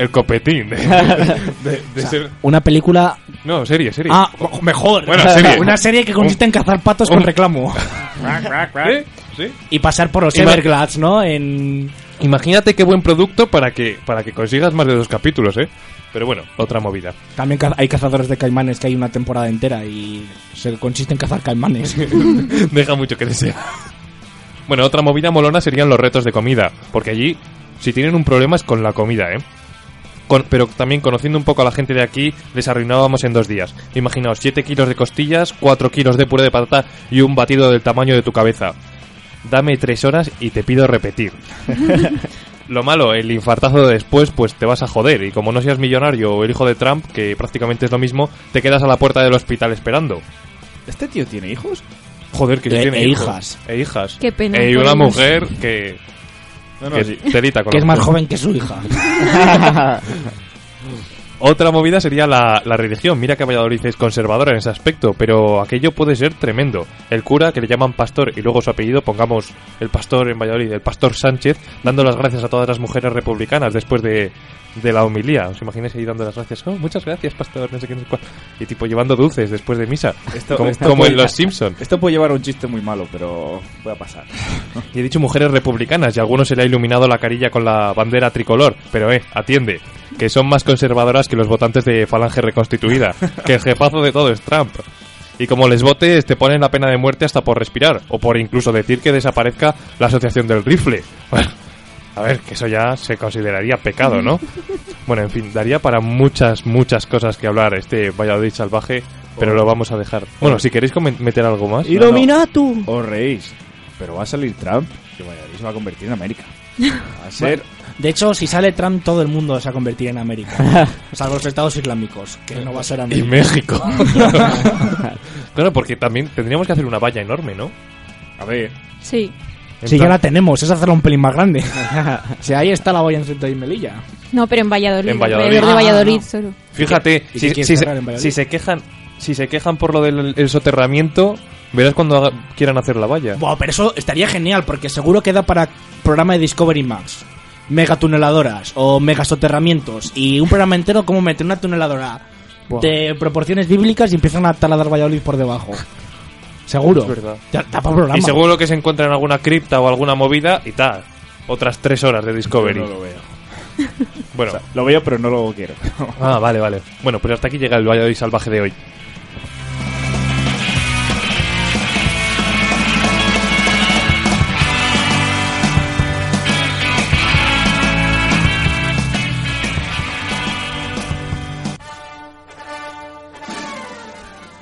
el copetín de, de- de ser... Una película... No, serie, serie. Ah, o- mejor. Bueno, serie. Una serie que consiste en cazar patos con reclamo. ¿Eh? ¿Sí? Y pasar por los Ima- Everglades, ¿no? En... Imagínate qué buen producto para que, para que consigas más de dos capítulos, ¿eh? Pero bueno, otra movida. También hay cazadores de caimanes que hay una temporada entera y se consiste en cazar caimanes. Deja mucho que desear. Bueno, otra movida molona serían los retos de comida, porque allí, si tienen un problema es con la comida, ¿eh? Con- pero también conociendo un poco a la gente de aquí, les arruinábamos en dos días. Imaginaos, 7 kilos de costillas, 4 kilos de puré de patata y un batido del tamaño de tu cabeza. Dame tres horas y te pido repetir. Lo malo, el infartazo de después, pues te vas a joder. Y como no seas millonario o el hijo de Trump, que prácticamente es lo mismo, te quedas a la puerta del hospital esperando. ¿Este tío tiene hijos? Joder, que E- tiene e hijos. hijas. E hijas. Qué pena, E- y una podemos. mujer que, No, no, que sí. telita con que es más joven que su hija. Otra movida sería la, la religión. Mira que Valladolid es conservadora en ese aspecto, pero aquello puede ser tremendo. El cura, que le llaman pastor y luego su apellido, pongamos el pastor en Valladolid, el pastor Sánchez, dando las gracias a todas las mujeres republicanas después de, de la homilía. ¿Os imagináis ahí dando las gracias? Oh, muchas gracias, pastor, no sé qué, no sé cuál. Y tipo llevando dulces después de misa. Esto- como esto como puede- en Los Simpson. Esto puede llevar a un chiste muy malo, pero puede pasar. Y he dicho mujeres republicanas y a algunos se le ha iluminado la carilla con la bandera tricolor. Pero eh, atiende, que son más conservadoras que los votantes de Falange Reconstituida. que el jefazo de todo es Trump. Y como les votes, te ponen la pena de muerte hasta por respirar. O por incluso decir que desaparezca la asociación del rifle. Bueno, a ver, que eso ya se consideraría pecado, ¿no? Bueno, en fin, daría para muchas, muchas cosas que hablar este Valladolid salvaje, pero lo vamos a dejar. Bueno, si queréis meter algo más. ¡Iluminatu! Os reís, pero va a salir Trump y Valladolid se va a convertir en América. Va a ser... De hecho, si sale Trump, todo el mundo se va a convertir en América. Salvo los estados islámicos, que no va a ser Y América. México. claro, porque también tendríamos que hacer una valla enorme, ¿no? A ver, Sí. Si ya la tenemos, es hacerla un pelín más grande. o sea, ahí está la boya en Centro y Melilla. No, pero en Valladolid. En Valladolid. de Ah, Valladolid no. solo. Fíjate, ¿Y si, se, si quejan, si se quejan por lo del el soterramiento, verás cuando haga- quieran hacer la valla. Buah, pero eso estaría genial, porque seguro que da para programa de Discovery Max. Megatuneladoras o megasoterramientos. Y un programa entero como meter una tuneladora de proporciones bíblicas y empiezan a taladrar Valladolid por debajo. Seguro. Es verdad. Ya, da para programa. Y seguro que se encuentra en alguna cripta o alguna movida y tal. Otras tres horas de Discovery. yo no lo veo. Bueno, O sea, lo veo, pero no lo quiero. ah, vale, vale. Bueno, pues hasta aquí llega el Valladolid salvaje de hoy.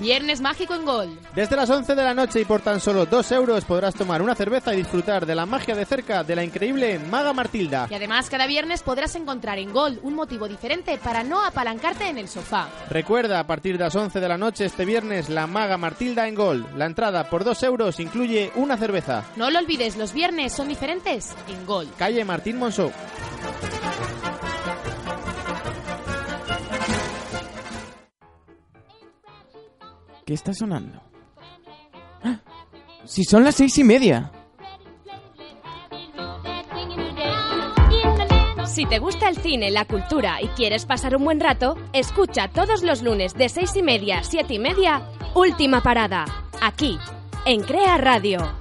Viernes mágico en Gol. Desde las 11 de la noche y por tan solo 2 euros podrás tomar una cerveza y disfrutar de la magia de cerca de la increíble Maga Martilda. Y además cada viernes podrás encontrar en Gol un motivo diferente para no apalancarte en el sofá. Recuerda, a partir de las 11 de la noche este viernes, la Maga Martilda en Gol. La entrada por 2 euros incluye una cerveza. No lo olvides, los viernes son diferentes en Gol. Calle Martín Monzó. ¿Qué está sonando? ¡Ah! Si son las seis y media. Si te gusta el cine, la cultura y quieres pasar un buen rato, escucha todos los lunes de seis y media a siete y media, Última Parada, aquí, en Crea Radio.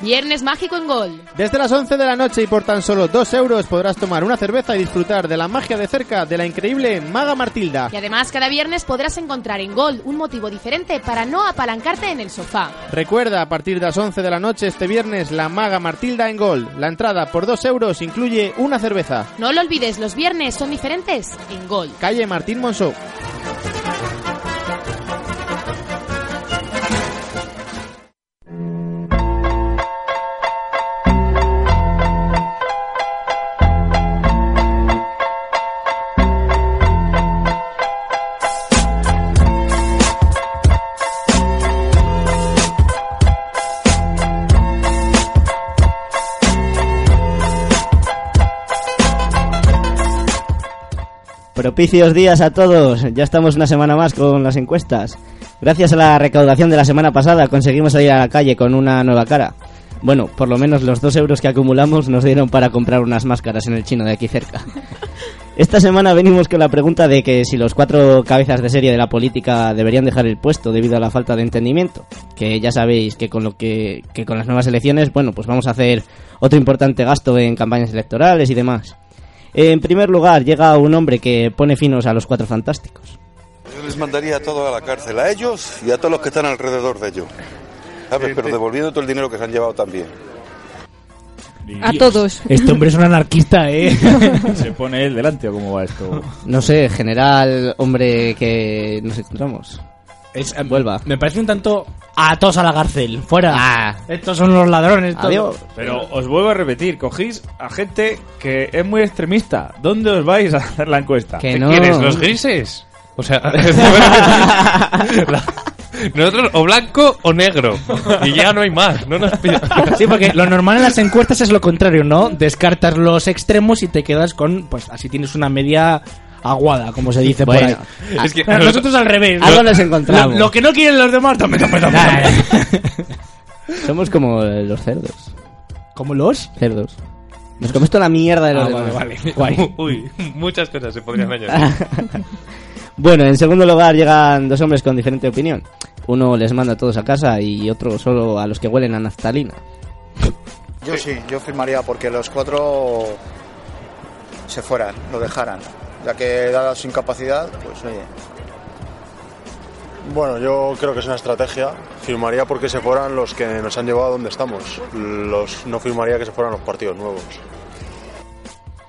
Viernes mágico en Gol. Desde las 11 de la noche y por tan solo 2 euros podrás tomar una cerveza y disfrutar de la magia de cerca de la increíble Maga Martilda. Y además cada viernes podrás encontrar en Gol un motivo diferente para no apalancarte en el sofá. Recuerda, a partir de las 11 de la noche este viernes, la Maga Martilda en Gol. La entrada por 2 euros incluye una cerveza. No lo olvides, los viernes son diferentes en Gol. Calle Martín Monzó. Propicios días a todos. Ya estamos una semana más con las encuestas. Gracias a la recaudación de la semana pasada conseguimos salir a la calle con una nueva cara. Bueno, por lo menos los dos euros que acumulamos nos dieron para comprar unas máscaras en el chino de aquí cerca. Esta semana venimos con la pregunta de que si los cuatro cabezas de serie de la política deberían dejar el puesto debido a la falta de entendimiento. Que ya sabéis que con lo que, que con las nuevas elecciones, bueno, pues vamos a hacer otro importante gasto en campañas electorales y demás. En primer lugar, llega un hombre que pone finos a los cuatro fantásticos. Yo les mandaría a todos a la cárcel, a ellos y a todos los que están alrededor de ellos. ¿Sabes? Pero devolviendo todo el dinero que se han llevado también. A todos. Este hombre es un anarquista, ¿eh? ¿Se pone él delante o cómo va esto? No sé, general, hombre que nos encontramos. Es- eh, Vuelva. Me parece un tanto a todos a la cárcel. Fuera. Ah. Estos son los ladrones. todo. Adiós. Pero os vuelvo a repetir, cogéis a gente que es muy extremista. ¿Dónde os vais a hacer la encuesta? Que ¿Qué no. quieres? ¿Los grises? O sea, la, Nosotros o blanco o negro. Y ya no hay más. No nos Sí, porque lo normal en las encuestas es lo contrario, ¿no? Descartas los extremos y te quedas con, pues así tienes una media aguada, como se dice Bueno, por ahí. es que Pero nosotros al revés. algo nos encontramos. Lo, lo que no quieren los demás, tome, tome, tome, tome. Somos como los cerdos. ¿Como los? Cerdos. Nos comes toda la mierda de los Ah, demás. vale, vale. Guay. Uy, muchas cosas se podrían añadir. Bueno, en segundo lugar llegan dos hombres con diferente opinión. Uno les manda a todos a casa y otro solo a los que huelen a naftalina. Yo sí, yo firmaría porque los cuatro se fueran, lo dejaran. Ya que dada su incapacidad, pues oye. Bueno, yo creo que es una estrategia. Firmaría porque se fueran los que nos han llevado a donde estamos. Los, no firmaría que se fueran los partidos nuevos.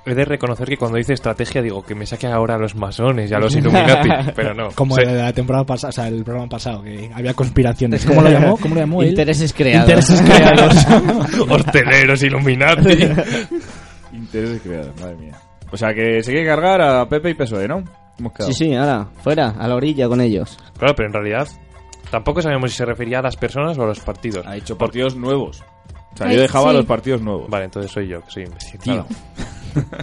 He de reconocer que cuando dice estrategia digo que me saque ahora a los masones y a los Illuminati, pero no. Como Sí. el de la temporada pasada, o sea, el programa pasado, que había conspiraciones. ¿Cómo lo llamó? ¿Cómo lo llamó él? Intereses creados. Intereses creados. Hosteleros Illuminati. Intereses creados, madre mía. O sea que se quiere cargar a Pepe y PSOE, ¿no? Hemos quedado. Sí, sí, ahora, fuera, a la orilla con ellos. Claro, pero en realidad tampoco sabemos si se refería a las personas o a los partidos. Ha dicho partidos nuevos. O sea, Ay, yo dejaba sí. los partidos nuevos. Vale, entonces soy yo, que soy imbécil. Tío.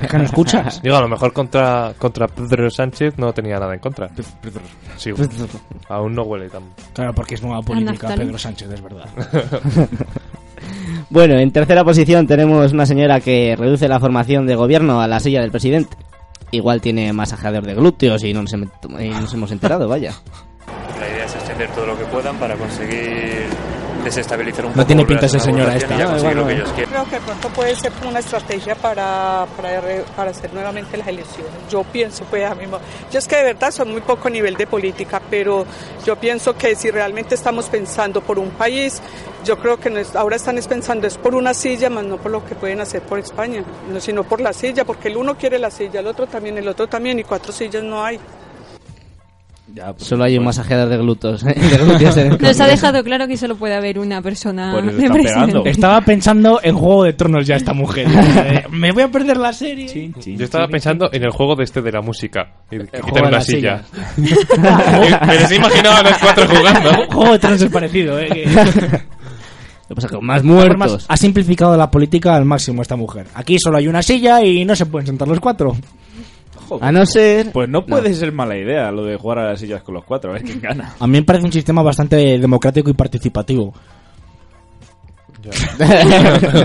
Es que no escuchas. Digo, a lo mejor contra, contra Pedro Sánchez no tenía nada en contra. Sí, aún no huele tan... Claro, porque es nueva política. Pedro Sánchez, es verdad. Bueno, en tercera posición tenemos una señora que reduce la formación de gobierno a la silla del presidente. Igual tiene masajeador de glúteos y no nos, hemos enterado, vaya. La idea es extender todo lo que puedan para conseguir desestabilizar un No poco. tiene volver a pinta esa señora esta. ya conseguir bueno, lo que bueno. ellos quieren. Creo que de pronto puede ser una estrategia para, para, hacer nuevamente las elecciones. Yo pienso, pues a mí, yo es que de verdad soy muy poco nivel de política, pero yo pienso que si realmente estamos pensando por un país, yo creo que no es- ahora están es pensando es por una silla, más no por lo que pueden hacer por España, no, sino por la silla, porque el uno quiere la silla, el otro también, el otro también, y cuatro sillas no hay. Ya, pues, Solo hay un masajeador de glúteos. de glúteos en el Nos ha dejado claro que solo puede haber una persona Pues les de presidente. Estaba pensando en Juego de Tronos ya esta mujer. Eh, Me voy a perder la serie. Yo estaba pensando en el juego de este de la música. Y juego quitar una la silla. silla. Pero se imaginaba a los cuatro jugando. Juego de Tronos es parecido, ¿eh? Lo que pasa es que más muertos. Ha simplificado la política al máximo esta mujer. Aquí solo hay una silla y no se pueden sentar los cuatro. A no ser... Pues no puede ser mala idea lo de jugar a las sillas con los cuatro, a ver quién gana. A mí me parece un sistema bastante democrático y participativo.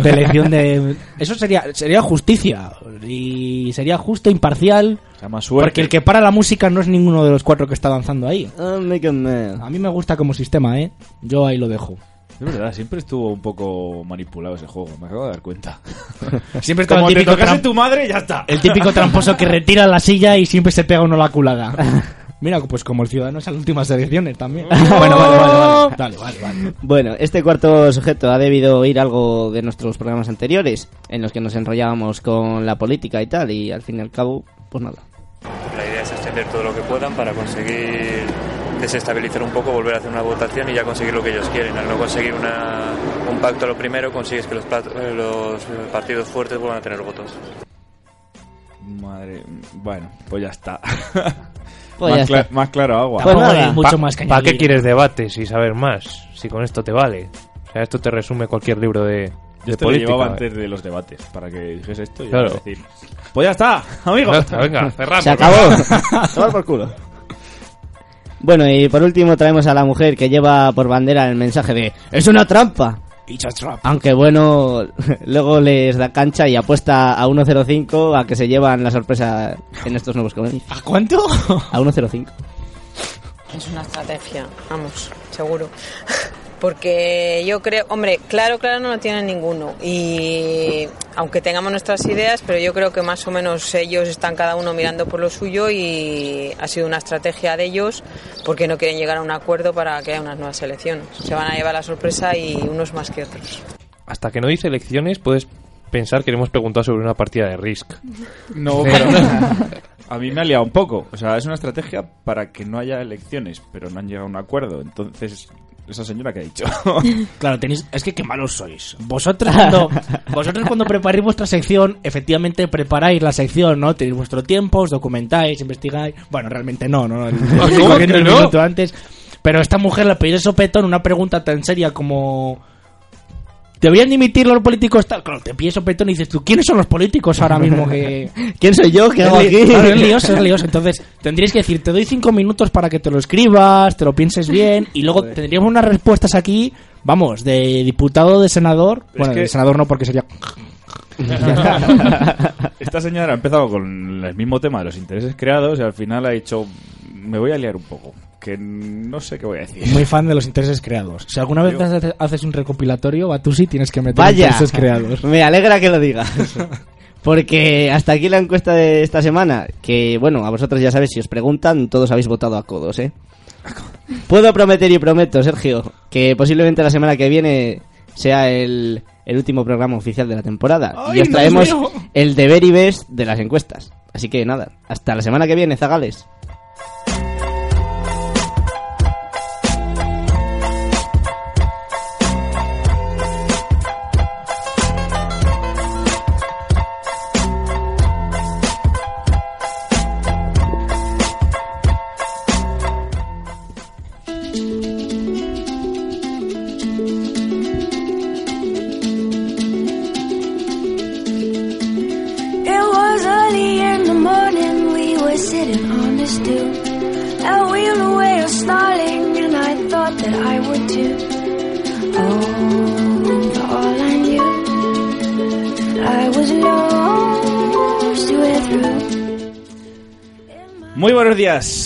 de elección de eso sería sería justicia y sería justo imparcial más suerte. porque el que para la música no es ninguno de los cuatro que está danzando ahí make a man. a mí me gusta como sistema eh yo ahí lo dejo Es verdad, siempre estuvo un poco manipulado ese juego, me acabo de dar cuenta. Siempre Como el te típico tocase tram- tu madre, ya está. el típico tramposo que retira la silla y siempre se pega uno la culada mira pues como el ciudadano en las últimas elecciones también bueno vale vale vale vale, vale, vale. Bueno, este cuarto sujeto ha debido oír algo de nuestros programas anteriores, en los que nos enrollábamos con la política y tal, y al fin y al cabo, pues nada. La idea es extender todo lo que puedan para conseguir desestabilizar un poco, volver a hacer una votación y ya conseguir lo que ellos quieren. Al no conseguir una- un pacto a lo primero, consigues que los, plat- eh, los partidos fuertes vuelvan a tener votos. Madre, bueno, pues ya está. Pues más, ya cla- está. más claro agua. Pues nada. mucho más que ¿Para qué quieres debates y saber más? Si con esto te vale. O sea, esto te resume cualquier libro de, Yo de esto lo llevaba antes de los debates, para que dijese esto y Claro. decir... Pues ya está, amigos. Ya está, venga, cerramos. Se acabó. Tomar por culo. Bueno, y por último traemos a la mujer que lleva por bandera el mensaje de ¡Es una trampa! Aunque bueno, luego les da cancha y apuesta a 1.05 a que se llevan la sorpresa en estos nuevos comedios. ¿A cuánto? A 1.05. Es una estrategia, vamos, seguro. Porque yo creo, hombre, claro, claro no lo tienen ninguno. Y aunque tengamos nuestras ideas, pero yo creo que más o menos ellos están cada uno mirando por lo suyo y ha sido una estrategia de ellos porque no quieren llegar a un acuerdo para que haya unas nuevas elecciones. Se van a llevar la sorpresa y unos más que otros. Hasta que no dice elecciones, puedes pensar que le hemos preguntado sobre una partida de Risk. No, pero a mí me ha liado un poco. O sea, es una estrategia para que no haya elecciones, pero no han llegado a un acuerdo. Entonces, esa señora que ha dicho. Claro, tenéis, es que qué malos sois. Vosotros cuando, vosotros cuando preparáis vuestra sección, efectivamente preparáis la sección, ¿no? Tenéis vuestro tiempo, os documentáis, investigáis. Bueno, realmente no, ¿no? Estoy ¿Cómo corriendo que un no? minuto antes. Pero esta mujer le pidió sopetón una pregunta tan seria como... ¿Deberían dimitir los políticos tal? Claro, te pide sopetón y dices tú, ¿quiénes son los políticos ahora mismo que...? ¿Quién soy yo? ¿Qué hago aquí? Claro, es lioso, es lioso. Entonces, tendríais que decir, te doy cinco minutos para que te lo escribas, te lo pienses bien, y luego tendríamos unas respuestas aquí, vamos, de diputado, de senador. Es bueno, que- de senador no, porque sería... Esta señora ha empezado con el mismo tema de los intereses creados y al final ha dicho, me voy a liar un poco, que no sé qué voy a decir. Muy fan de los intereses creados. Si alguna vez hace- haces un recopilatorio, Batusi, tienes que meter Vaya, intereses creados. me alegra que lo digas. Porque hasta aquí la encuesta de esta semana, que bueno, a vosotros ya sabéis, si os preguntan, todos habéis votado a codos, ¿eh? Puedo prometer y prometo, Sergio, que posiblemente la semana que viene sea el, el último programa oficial de la temporada. ¡Ay, y os traemos el deber y best de las encuestas. Así que nada, hasta la semana que viene, Zagales.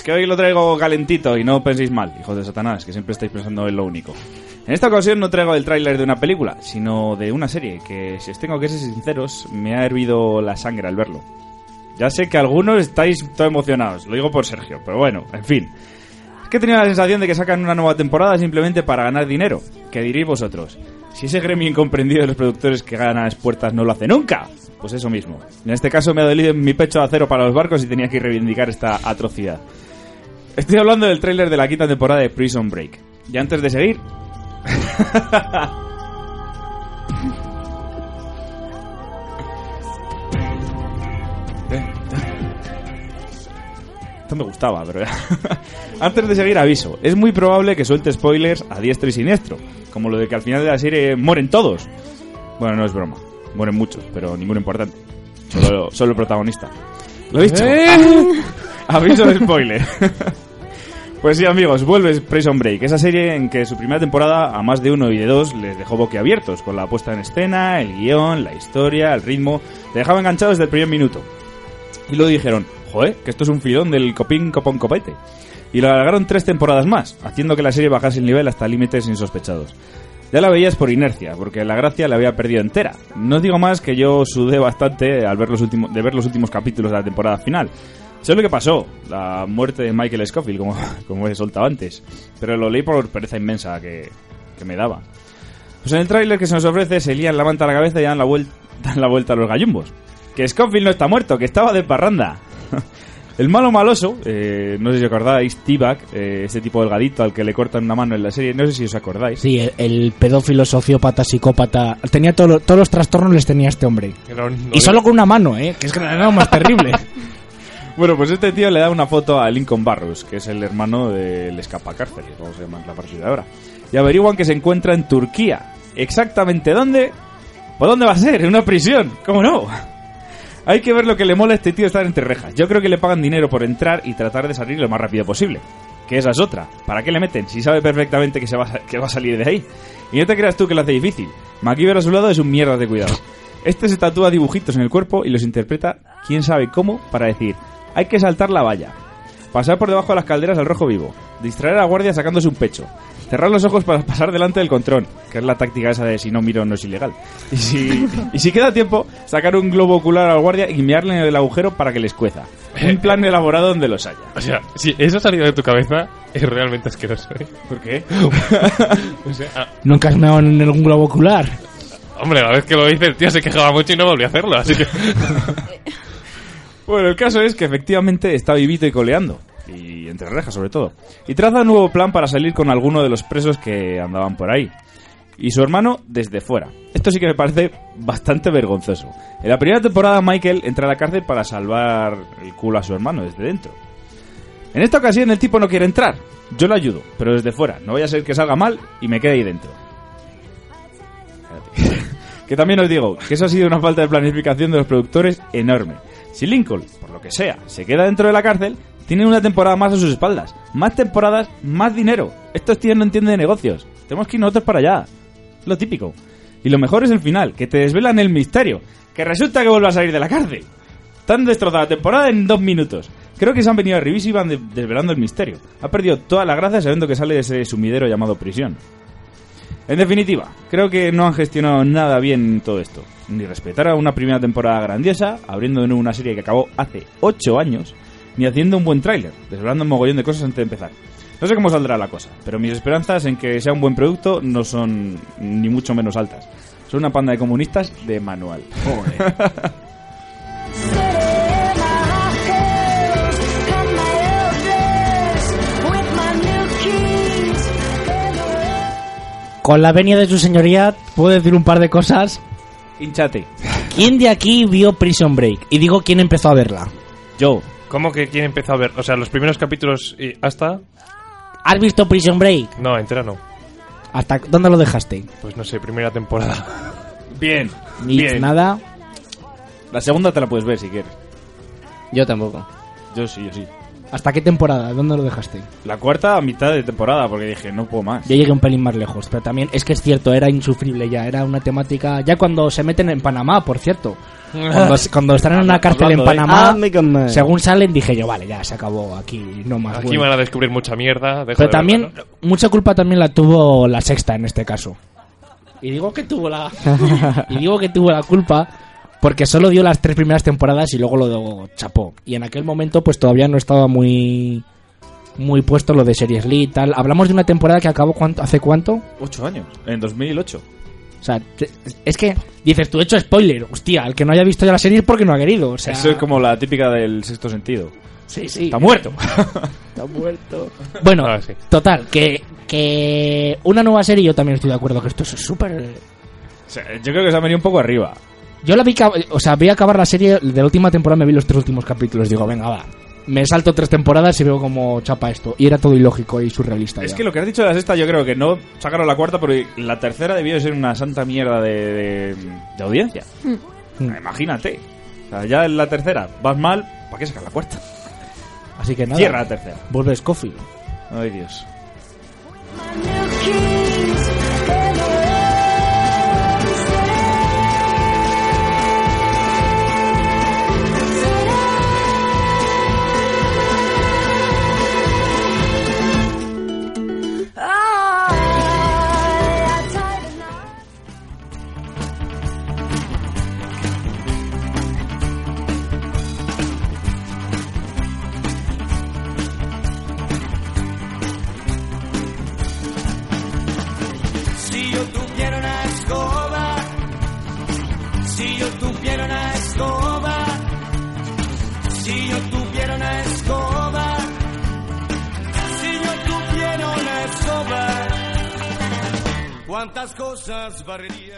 Que hoy lo traigo calentito y no penséis mal, hijos de Satanás, que siempre estáis pensando en lo único. En esta ocasión no traigo el tráiler de una película, sino de una serie que, si os tengo que ser sinceros, me ha hervido la sangre al verlo. Ya sé que algunos estáis todo emocionados, lo digo por Sergio, pero bueno, en fin. Es que tenía la sensación de que sacan una nueva temporada simplemente para ganar dinero. ¿Qué diréis vosotros? Si ese gremio incomprendido de los productores que ganan a las puertas no lo hace nunca, pues eso mismo. En este caso me ha dolido mi pecho de acero para los barcos y tenía que reivindicar esta atrocidad. Estoy hablando del tráiler de la quinta temporada de Prison Break. Y antes de seguir... Esto me gustaba, pero ya. Antes de seguir, aviso. Es muy probable que suelte spoilers a diestro y siniestro. Como lo de que al final de la serie mueren todos. Bueno, no es broma. Mueren muchos, pero ninguno importante. Solo, solo el protagonista. Lo he dicho. ¿Eh? aviso de spoiler. Pues sí, amigos, vuelve Prison Break, esa serie en que su primera temporada a más de uno y de dos les dejó boquiabiertos con la puesta en escena, el guion, la historia, el ritmo, te dejaba enganchado desde el primer minuto. Y luego dijeron, joder, que esto es un filón del copín copón copete. Y lo alargaron tres temporadas más, haciendo que la serie bajase el nivel hasta límites insospechados. Ya la veías por inercia, porque la gracia la había perdido entera. No digo más que yo sudé bastante al ver los últimos, de ver los últimos capítulos de la temporada final. Sé lo que pasó, la muerte de Michael Scofield, como, como he soltado antes. Pero lo leí por pereza inmensa que, que me daba. Pues en el tráiler que se nos ofrece se lían la manta a la cabeza y dan la, vuelta, dan la vuelta a los gallumbos. Que Scofield no está muerto, que estaba de parranda. El malo maloso, eh, no sé si os acordáis, T-Bag, eh, ese tipo delgadito al que le cortan una mano en la serie, no sé si os acordáis. Sí, el, el pedófilo, sociópata, psicópata. Tenía todo todos los trastornos les tenía este hombre. No, no y solo con una mano, ¿eh? Que es que era lo más terrible. Bueno, pues este tío le da una foto a Lincoln Barros, que es el hermano del escapacárcel, vamos a llamar la partida ahora. Y averiguan que se encuentra en Turquía. ¿Exactamente dónde? ¿Por dónde va a ser? En una prisión. ¿Cómo no? Hay que ver lo que le mola a este tío estar entre rejas. Yo creo que le pagan dinero por entrar y tratar de salir lo más rápido posible. Que esa es otra. ¿Para qué le meten? Si sabe perfectamente que, se va, a, que va a salir de ahí. Y no te creas tú que lo hace difícil. MacGyver a su lado es un mierda de cuidado. Este se tatúa dibujitos en el cuerpo y los interpreta quién sabe cómo para decir hay que saltar la valla, pasar por debajo de las calderas al rojo vivo, distraer a la guardia sacándose un pecho, cerrar los ojos para pasar delante del control, que es la táctica esa de si no miro no es ilegal. Y si, y si queda tiempo, sacar un globo ocular al guardia y mirarle en el agujero para que les cueza. Un plan elaborado donde los haya. O sea, si eso ha salido de tu cabeza, es realmente asqueroso, ¿eh? ¿Por qué? o sea, ah, Nunca has meado en algún globo ocular. hombre, la vez que lo hice el tío se quejaba mucho y no volvió a hacerlo, así que... Bueno, el caso es que efectivamente está vivito y coleando. Y entre rejas, sobre todo. Y traza un nuevo plan para salir con alguno de los presos que andaban por ahí. Y su hermano desde fuera. Esto sí que me parece bastante vergonzoso. En la primera temporada Michael entra a la cárcel para salvar el culo a su hermano desde dentro. En esta ocasión el tipo no quiere entrar. Yo lo ayudo, pero desde fuera. No vaya a ser que salga mal y me quede ahí dentro. Que también os digo que eso ha sido una falta de planificación de los productores enorme. Si Lincoln, por lo que sea, se queda dentro de la cárcel, tienen una temporada más a sus espaldas. Más temporadas, más dinero. Estos tíos no entienden de negocios. Tenemos que ir nosotros para allá. Lo típico. Y lo mejor es el final, que te desvelan el misterio. Que resulta que vuelve a salir de la cárcel. Tan destrozada la temporada en dos minutos. Creo que se han venido a Revisi y van de- desvelando el misterio. Ha perdido toda la gracia sabiendo que sale de ese sumidero llamado prisión. En definitiva, creo que no han gestionado nada bien todo esto. Ni respetar a una primera temporada grandiosa, abriendo de nuevo una serie que acabó hace 8 años, ni haciendo un buen tráiler, desvelando un mogollón de cosas antes de empezar. No sé cómo saldrá la cosa, pero mis esperanzas en que sea un buen producto no son ni mucho menos altas. Son una panda de comunistas de manual. Con la venia de su señoría, puedo decir un par de cosas. Hinchate. ¿Quién de aquí vio Prison Break? Y digo, ¿quién empezó a verla? Yo. ¿Cómo que quién empezó a ver? O sea, los primeros capítulos y hasta... ¿Has visto Prison Break? No, entera no. ¿Hasta dónde lo dejaste? Pues no sé, primera temporada. Bien, Ni bien. nada. La segunda te la puedes ver si quieres. Yo tampoco. Yo sí, yo sí. ¿Hasta qué temporada? ¿Dónde lo dejaste? La cuarta a mitad de temporada, porque dije, no puedo más. Yo llegué un pelín más lejos, pero también es que es cierto, era insufrible ya, era una temática... Ya cuando se meten en Panamá, por cierto. Cuando, cuando están en una cárcel en de- Panamá, Ah, según salen, dije yo, vale, ya se acabó aquí, no más. Aquí bueno. van a descubrir mucha mierda. dejo Pero de también, verla, mucha culpa también la tuvo la sexta en este caso. Y digo que tuvo la... y digo que tuvo la culpa porque solo dio las tres primeras temporadas y luego lo chapó. Y en aquel momento pues todavía no estaba muy muy puesto lo de Series Lee y tal. Hablamos de una temporada que acabó ¿cuánto, hace cuánto? Ocho años, en 2008. O sea, te- es que dices, tú he hecho spoiler. Hostia, el que no haya visto ya la serie es porque no ha querido. O sea, Eso es como la típica del sexto sentido. Sí, sí. Está muerto. Está muerto. Bueno, Ah, sí. total, que, que una nueva serie, yo también estoy de acuerdo que esto es súper... O sea, yo creo que se ha venido un poco arriba. Yo la vi, o sea, vi acabar la serie de la última temporada, me vi los tres últimos capítulos. Digo, venga, va. Me salto tres temporadas y veo como chapa esto. Y era todo ilógico y surrealista. Es ya. que lo que has dicho de la sexta, yo creo que no sacaron la cuarta, pero la tercera debió de ser una santa mierda de, de, de audiencia. Mm. Imagínate. O sea, ya en la tercera vas mal, ¿para qué sacar la cuarta? Así que nada. Cierra la tercera. Vuelve Scofield. Ay, Dios. Cuántas cosas barrería.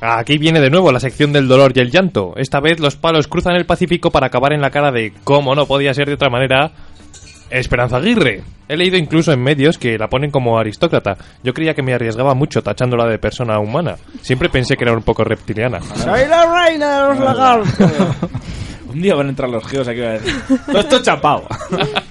Aquí viene de nuevo la sección del dolor y el llanto. Esta vez los palos cruzan el Pacífico para acabar en la cara de, como no podía ser de otra manera, Esperanza Aguirre. He leído incluso en medios que la ponen como aristócrata. Yo creía que me arriesgaba mucho tachándola de persona humana. Siempre pensé que era un poco reptiliana. Soy la reina de los lagartos. Un día van a entrar los geos aquí. Todo esto chapado.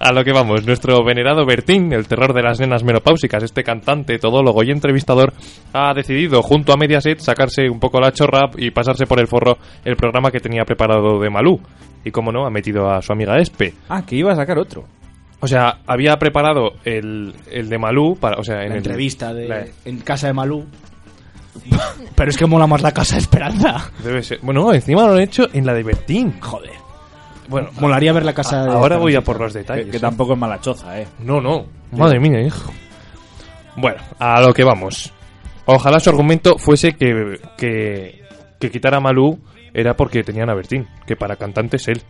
A lo que vamos, nuestro venerado Bertín, el terror de las nenas menopáusicas, este cantante, todólogo y entrevistador, ha decidido junto a Mediaset sacarse un poco la chorra y pasarse por el forro el programa que tenía preparado de Malú. Y como no, ha metido a su amiga Espe. Ah, que iba a sacar otro. O sea, había preparado el, el de Malú para, o sea, en La el- entrevista de, la- en casa de Malú. Pero es que mola más la casa de Esperanza. Debe ser. Bueno, encima lo han hecho en la de Bertín. Joder. Bueno, Molaría ver la casa de Ahora voy a por los detalles. Que, que ¿eh? tampoco es mala choza, eh. No, no. Madre mía, hijo. Bueno, a lo que vamos. Ojalá su argumento fuese que, que, que quitar a Malú era porque tenían a Bertín, que para cantante es él.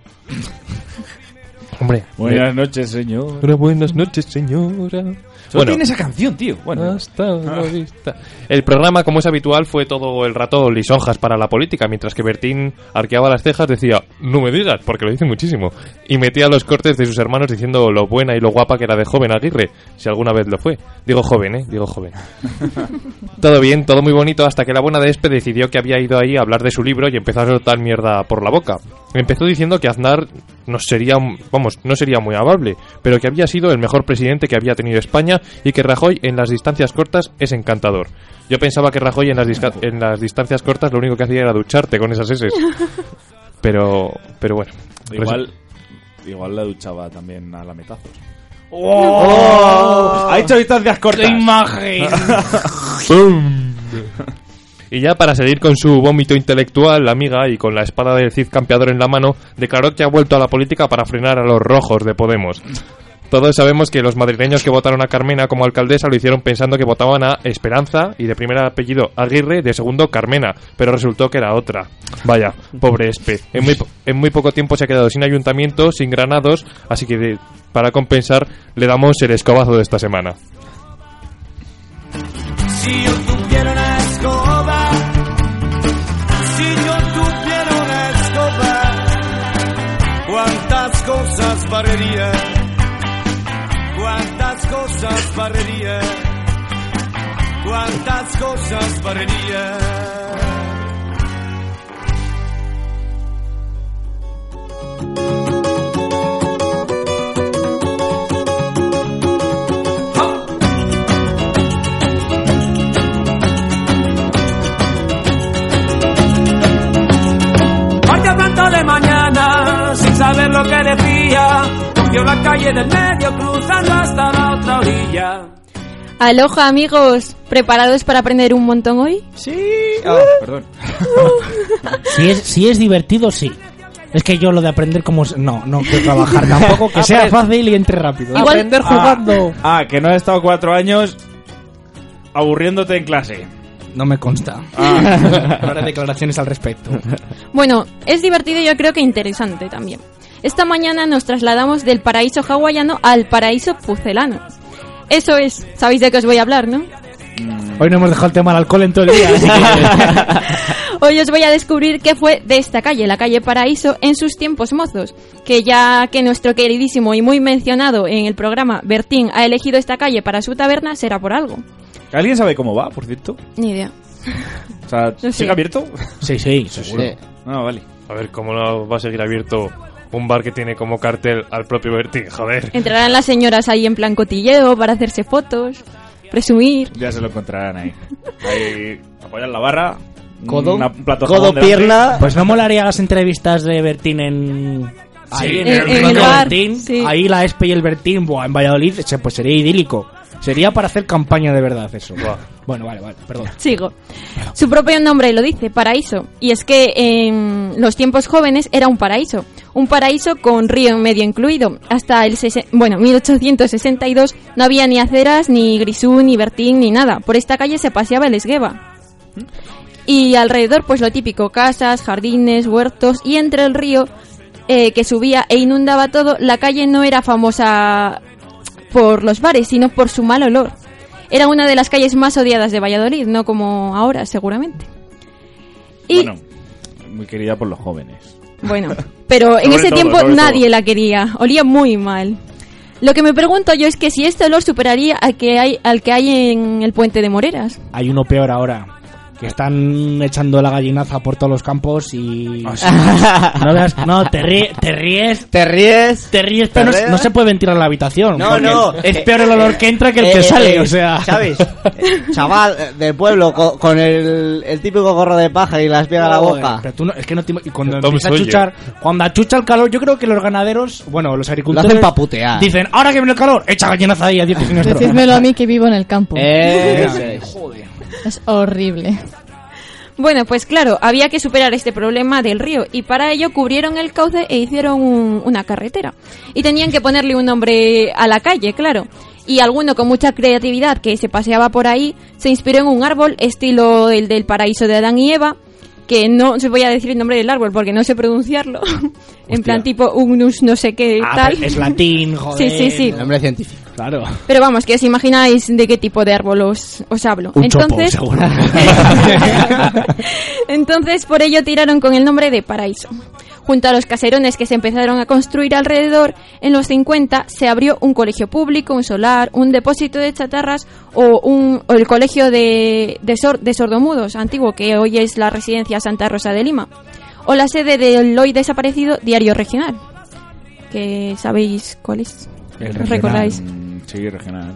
Hombre. Buenas noches, señor. Buenas noches, señora. Solo tiene esa canción, tío. Bueno. Hasta la vista. El programa, como es habitual, fue todo el rato lisonjas para la política, mientras que Bertín arqueaba las cejas, decía, no me digas, porque lo dice muchísimo, y metía los cortes de sus hermanos diciendo lo buena y lo guapa que era de joven Aguirre, si alguna vez lo fue. Digo joven, ¿eh? Digo joven. todo bien, todo muy bonito, hasta que la buena de Espe decidió que había ido ahí a hablar de su libro y empezó a soltar mierda por la boca. Empezó diciendo que Aznar no sería, vamos, no sería muy amable, pero que había sido el mejor presidente que había tenido España y que Rajoy en las distancias cortas es encantador. Yo pensaba que Rajoy en las, disca- en las distancias cortas lo único que hacía era ducharte con esas S. Pero, pero bueno. Igual, igual la duchaba también a lametazos. ¡Oh! Ha hecho distancias cortas. ¡Qué imagen! ¡Bum! Y ya para seguir con su vómito intelectual, la amiga, y con la espada del Cid campeador en la mano, declaró que ha vuelto a la política para frenar a los rojos de Podemos. Todos sabemos que los madrileños que votaron a Carmena como alcaldesa lo hicieron pensando que votaban a Esperanza y de primer apellido Aguirre, de segundo Carmena, pero resultó que era otra. Vaya, pobre Espe. En muy, poco tiempo se ha quedado sin ayuntamiento, sin granados, así que para compensar le damos el escobazo de esta semana. Si yo tuviera una escoba, si yo tuviera una escoba, cuántas cosas barrería, cosas barrería, cuántas cosas barrería. Saber lo que decía, cogió la calle del medio, cruzando hasta la orilla. Aloha amigos, ¿preparados para aprender un montón hoy? Sí. Ah, perdón. Si es, si es divertido, sí. Es que yo lo de aprender como... No, no quiero trabajar tampoco, que sea fácil y entre rápido. Igual- Aprender Ah, jugando. Ah, que no has estado cuatro años aburriéndote en clase. No me consta. Ah. No haré declaraciones al respecto. Bueno, es divertido y yo creo que interesante también. Esta mañana nos trasladamos del paraíso hawaiano al paraíso pucelano. Eso es, sabéis de qué os voy a hablar, ¿no? Hoy no hemos dejado el tema del alcohol en todo el día. así que- Hoy os voy a descubrir qué fue de esta calle, la calle Paraíso, en sus tiempos mozos. Que ya que nuestro queridísimo y muy mencionado en el programa Bertín ha elegido esta calle para su taberna, será por algo. ¿Alguien sabe cómo va, por cierto? Ni idea. O sea, No sé. ¿sigue abierto? Sí, sí, seguro. Sí. Ah, vale. A ver, ¿cómo va a seguir abierto un bar que tiene como cartel al propio Bertín? Joder. Entrarán las señoras ahí en plan cotilleo para hacerse fotos, presumir. Ya se lo encontrarán ahí. Ahí apoyan la barra. Codo, una- un plato codo, pierna. Pues no molaría las entrevistas de Bertín en... Ahí, en el- en el bar, Bertín. sí. Ahí la Espe y el Bertín, buah, en Valladolid, pues sería idílico. Sería para hacer campaña de verdad eso. Bueno, vale, vale, perdón. Sigo. Su propio nombre lo dice, paraíso. Y es que en los tiempos jóvenes era un paraíso. Un paraíso con río en medio incluido. Hasta el bueno, 1862 no había ni aceras, ni Grisú, ni Bertín, ni nada. Por esta calle se paseaba el esgueva. Y alrededor, pues lo típico, casas, jardines, huertos. Y entre el río eh, que subía e inundaba todo, la calle no era famosa por los bares, sino por su mal olor. Era una de las calles más odiadas de Valladolid, no como ahora, seguramente. Y Bueno, muy querida por los jóvenes. Bueno, pero en ese todo, tiempo nadie todo. la quería, olía muy mal. Lo que me pregunto yo es que si este olor superaría al que hay, al que hay en el puente de Moreras. Hay uno peor ahora. Que están echando la gallinaza por todos los campos y... Ah, no, veas- no, te, ríes, te ríes. Te ríes. Te ríes, pero no, ríes. no se puede ventilar la habitación. No, no. Es eh, peor el olor que entra que el que eh, sale, eh, o sea... ¿Sabes? Chaval del pueblo co- con, el, el típico gorro de paja y las piega a la boca. pero tú no- es que no te- y cuando Tom empieza a chuchar, cuando achucha el calor, yo creo que los ganaderos, bueno, los agricultores hacen pa' putear. Dicen, ahora que viene el calor, echa gallinaza ahí a 10 siniestro. Decídmelo a mí que vivo en el campo. Eh, Es horrible. Bueno, pues claro, había que superar este problema del río y para ello cubrieron el cauce e hicieron un- una carretera. Y tenían que ponerle un nombre a la calle, claro. Y alguno con mucha creatividad que se paseaba por ahí se inspiró en un árbol estilo el del paraíso de Adán y Eva que no se voy a decir el nombre del árbol porque no sé pronunciarlo. en plan tipo Ugnus no sé qué Ah, tal. es latín, joder. Sí, sí, sí. Nombre científico. Claro. Pero vamos, que os imagináis de qué tipo de árbol os, os hablo. Un entonces, chopo, entonces, por ello tiraron con el nombre de Paraíso. Junto a los caserones que se empezaron a construir alrededor, en los 50 se abrió un colegio público, un solar, un depósito de chatarras o, un, o el colegio de, de, sor- de sordomudos antiguo, que hoy es la residencia Santa Rosa de Lima, o la sede del hoy desaparecido Diario Regional, que sabéis cuál es. El ¿Os ¿Recordáis? Sí, regional.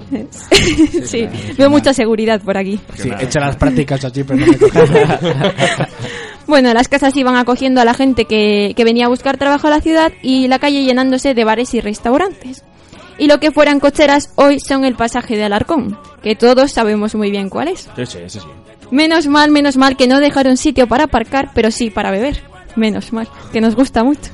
sí, veo mucha seguridad por aquí. Sí, echa las prácticas allí, pero no. Bueno, las casas iban acogiendo a la gente que, que venía a buscar trabajo a la ciudad y la calle llenándose de bares y restaurantes. Y lo que fueran cocheras hoy son el pasaje de Alarcón, que todos sabemos muy bien cuál es. Sí, sí, eso sí. Menos mal, menos mal que no dejaron sitio para aparcar, pero sí para beber. Menos mal, que nos gusta mucho.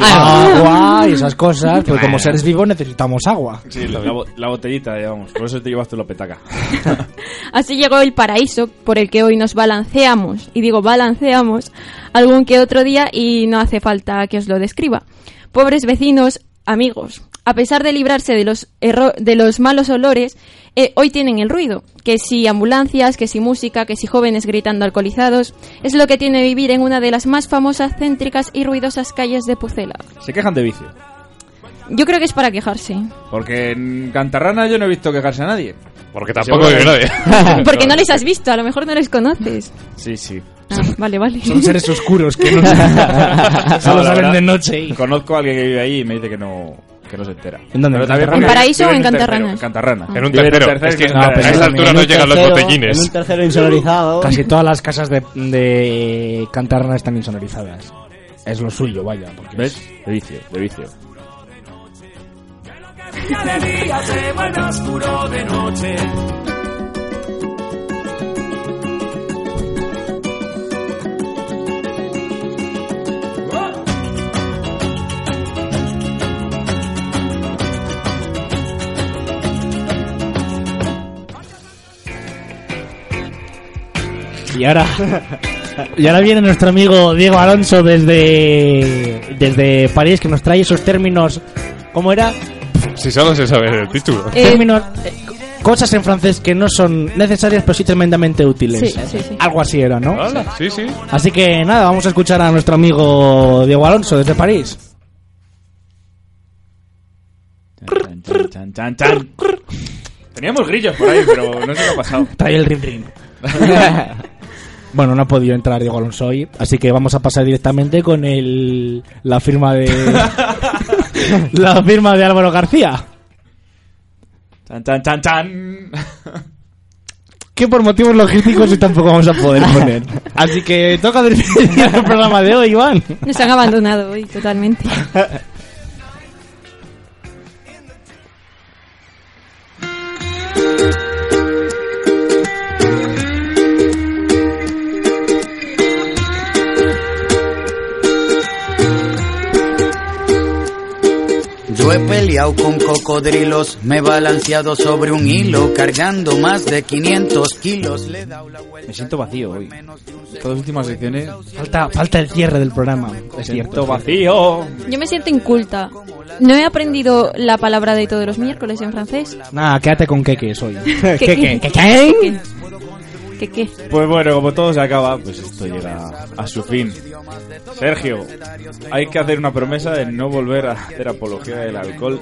Agua y esas cosas, pues como seres vivos necesitamos agua. Sí, la, la bo- la botellita, digamos. Por eso te llevas tú la petaca. Así llegó el paraíso por el que hoy nos balanceamos, y digo balanceamos, algún que otro día y no hace falta que os lo describa. Pobres vecinos, amigos, a pesar de librarse de los, erro- de los malos olores, eh, hoy tienen el ruido, que si ambulancias, que si música, que si jóvenes gritando alcoholizados, es lo que tiene vivir en una de las más famosas, céntricas y ruidosas calles de Pucela. Se quejan de vicio. Yo creo que es para quejarse, Porque en Cantarrana yo no he visto quejarse a nadie. Porque tampoco vive nadie. porque no les has visto, a lo mejor no les conoces. Sí, sí. Ah, vale, vale. Son seres oscuros que no No, solo verdad, de noche. y- Conozco a alguien que vive ahí y me dice que no, que no se entera. ¿En dónde? Pero ¿En ¿En Paraíso o en un tercero, Cantarrana? En Cantarrana. En un tercero. Es que no, a esa altura no llegan los En botellines. un tercero insonorizado. Casi todas las casas de, de Cantarna están insonorizadas. Es lo suyo, vaya. Porque ¿Ves? De vicio, de vicio. de día se vuelve oscuro de noche. Y ahora, y ahora viene nuestro amigo Diego Alonso desde, desde París que nos trae esos términos. ¿Cómo era? Si solo se sabe el título. Términos, eh, cosas en francés que no son necesarias pero sí tremendamente útiles. Sí, sí, sí. Algo así era, ¿no? Hola, Sí, sí. Así que nada, vamos a escuchar a nuestro amigo Diego Alonso desde París. Chan, chan, chan, chan, chan. Teníamos grillos por ahí, pero no sé qué ha pasado. Trae el ring ring. bueno, no ha podido entrar Diego Alonso hoy, así que vamos a pasar directamente con el la firma de la firma de Álvaro García, Chan, chan, chan, chan. que por motivos logísticos hoy tampoco vamos a poder poner. Así que toca despedir el programa de hoy, Iván. Nos han abandonado hoy totalmente. Yo he peleado con cocodrilos, me he balanceado sobre un hilo, cargando más de 500 kilos. Le he dado la vuelta. Me siento vacío hoy. Estas últimas secciones. Falta, falta el cierre del programa. Es Me cierto. siento vacío. Yo me siento inculta. No he aprendido la palabra de todos los miércoles en francés. Nada, quédate con queques hoy. ¿Qué, ¿Qué, qué? Pues bueno, como todo se acaba, pues esto llega a su fin. Sergio, hay que hacer una promesa de no volver a hacer apología del alcohol.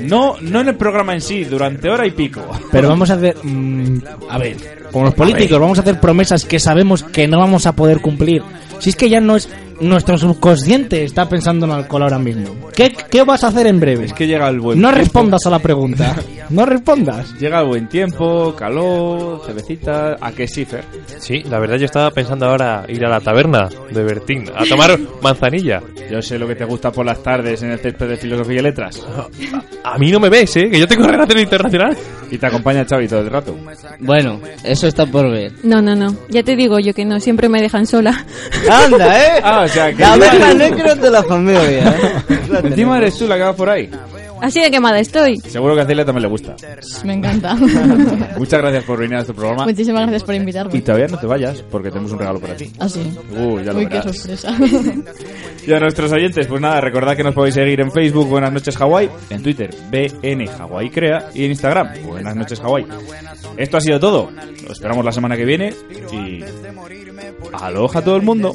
No, no en el programa en sí, durante hora y pico. Pero vamos a hacer. mm, a ver, como los políticos, vamos a hacer promesas que sabemos que no vamos a poder cumplir. Si es que ya no es. Nuestro subconsciente está pensando en alcohol ahora mismo. ¿Qué, qué vas a hacer en breve? Es que llega el buen No tiempo. respondas a la pregunta. No respondas. Llega el buen tiempo, calor, cervecita. ¿A qué sí, Fer? Sí, la verdad yo estaba pensando ahora ir a la taberna de Bertín a tomar manzanilla. Yo sé lo que te gusta por las tardes en el césped de filosofía y letras. A mí no me ves, ¿eh? Que yo tengo relación internacional. Y te acompaña Xavi todo el rato. Bueno, eso está por ver. No, no, no. Ya te digo yo que no, siempre me dejan sola. ¡Anda, eh! Ah, o sea, que La eres- negra de la familia, ¿eh? Encima eres tú la que vas por ahí. Así de quemada estoy. Seguro que a Celia también le gusta. Me encanta. Muchas gracias por venir a este programa. Muchísimas gracias por invitarme. Y todavía no te vayas, porque tenemos un regalo para ti. Ah, sí. Ya lo Uy, qué sorpresa. Y a nuestros oyentes, pues nada, recordad que nos podéis seguir en Facebook Buenas noches Hawaii, en Twitter BN Hawaii Crea y en Instagram Buenas noches Hawaii. Esto ha sido todo. Lo esperamos la semana que viene y aloja a todo el mundo.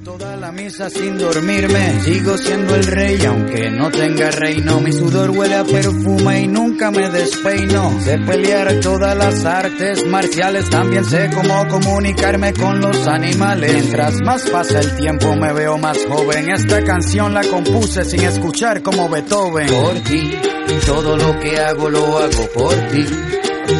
Toda la misa sin dormirme. Sigo siendo el rey aunque no tenga reino. Mi sudor huele a perfume y nunca me despeino. Sé pelear todas las artes marciales. También sé cómo comunicarme con los animales. Mientras más pasa el tiempo me veo más joven. Esta canción la compuse sin escuchar como Beethoven. Por ti, todo lo que hago lo hago por ti.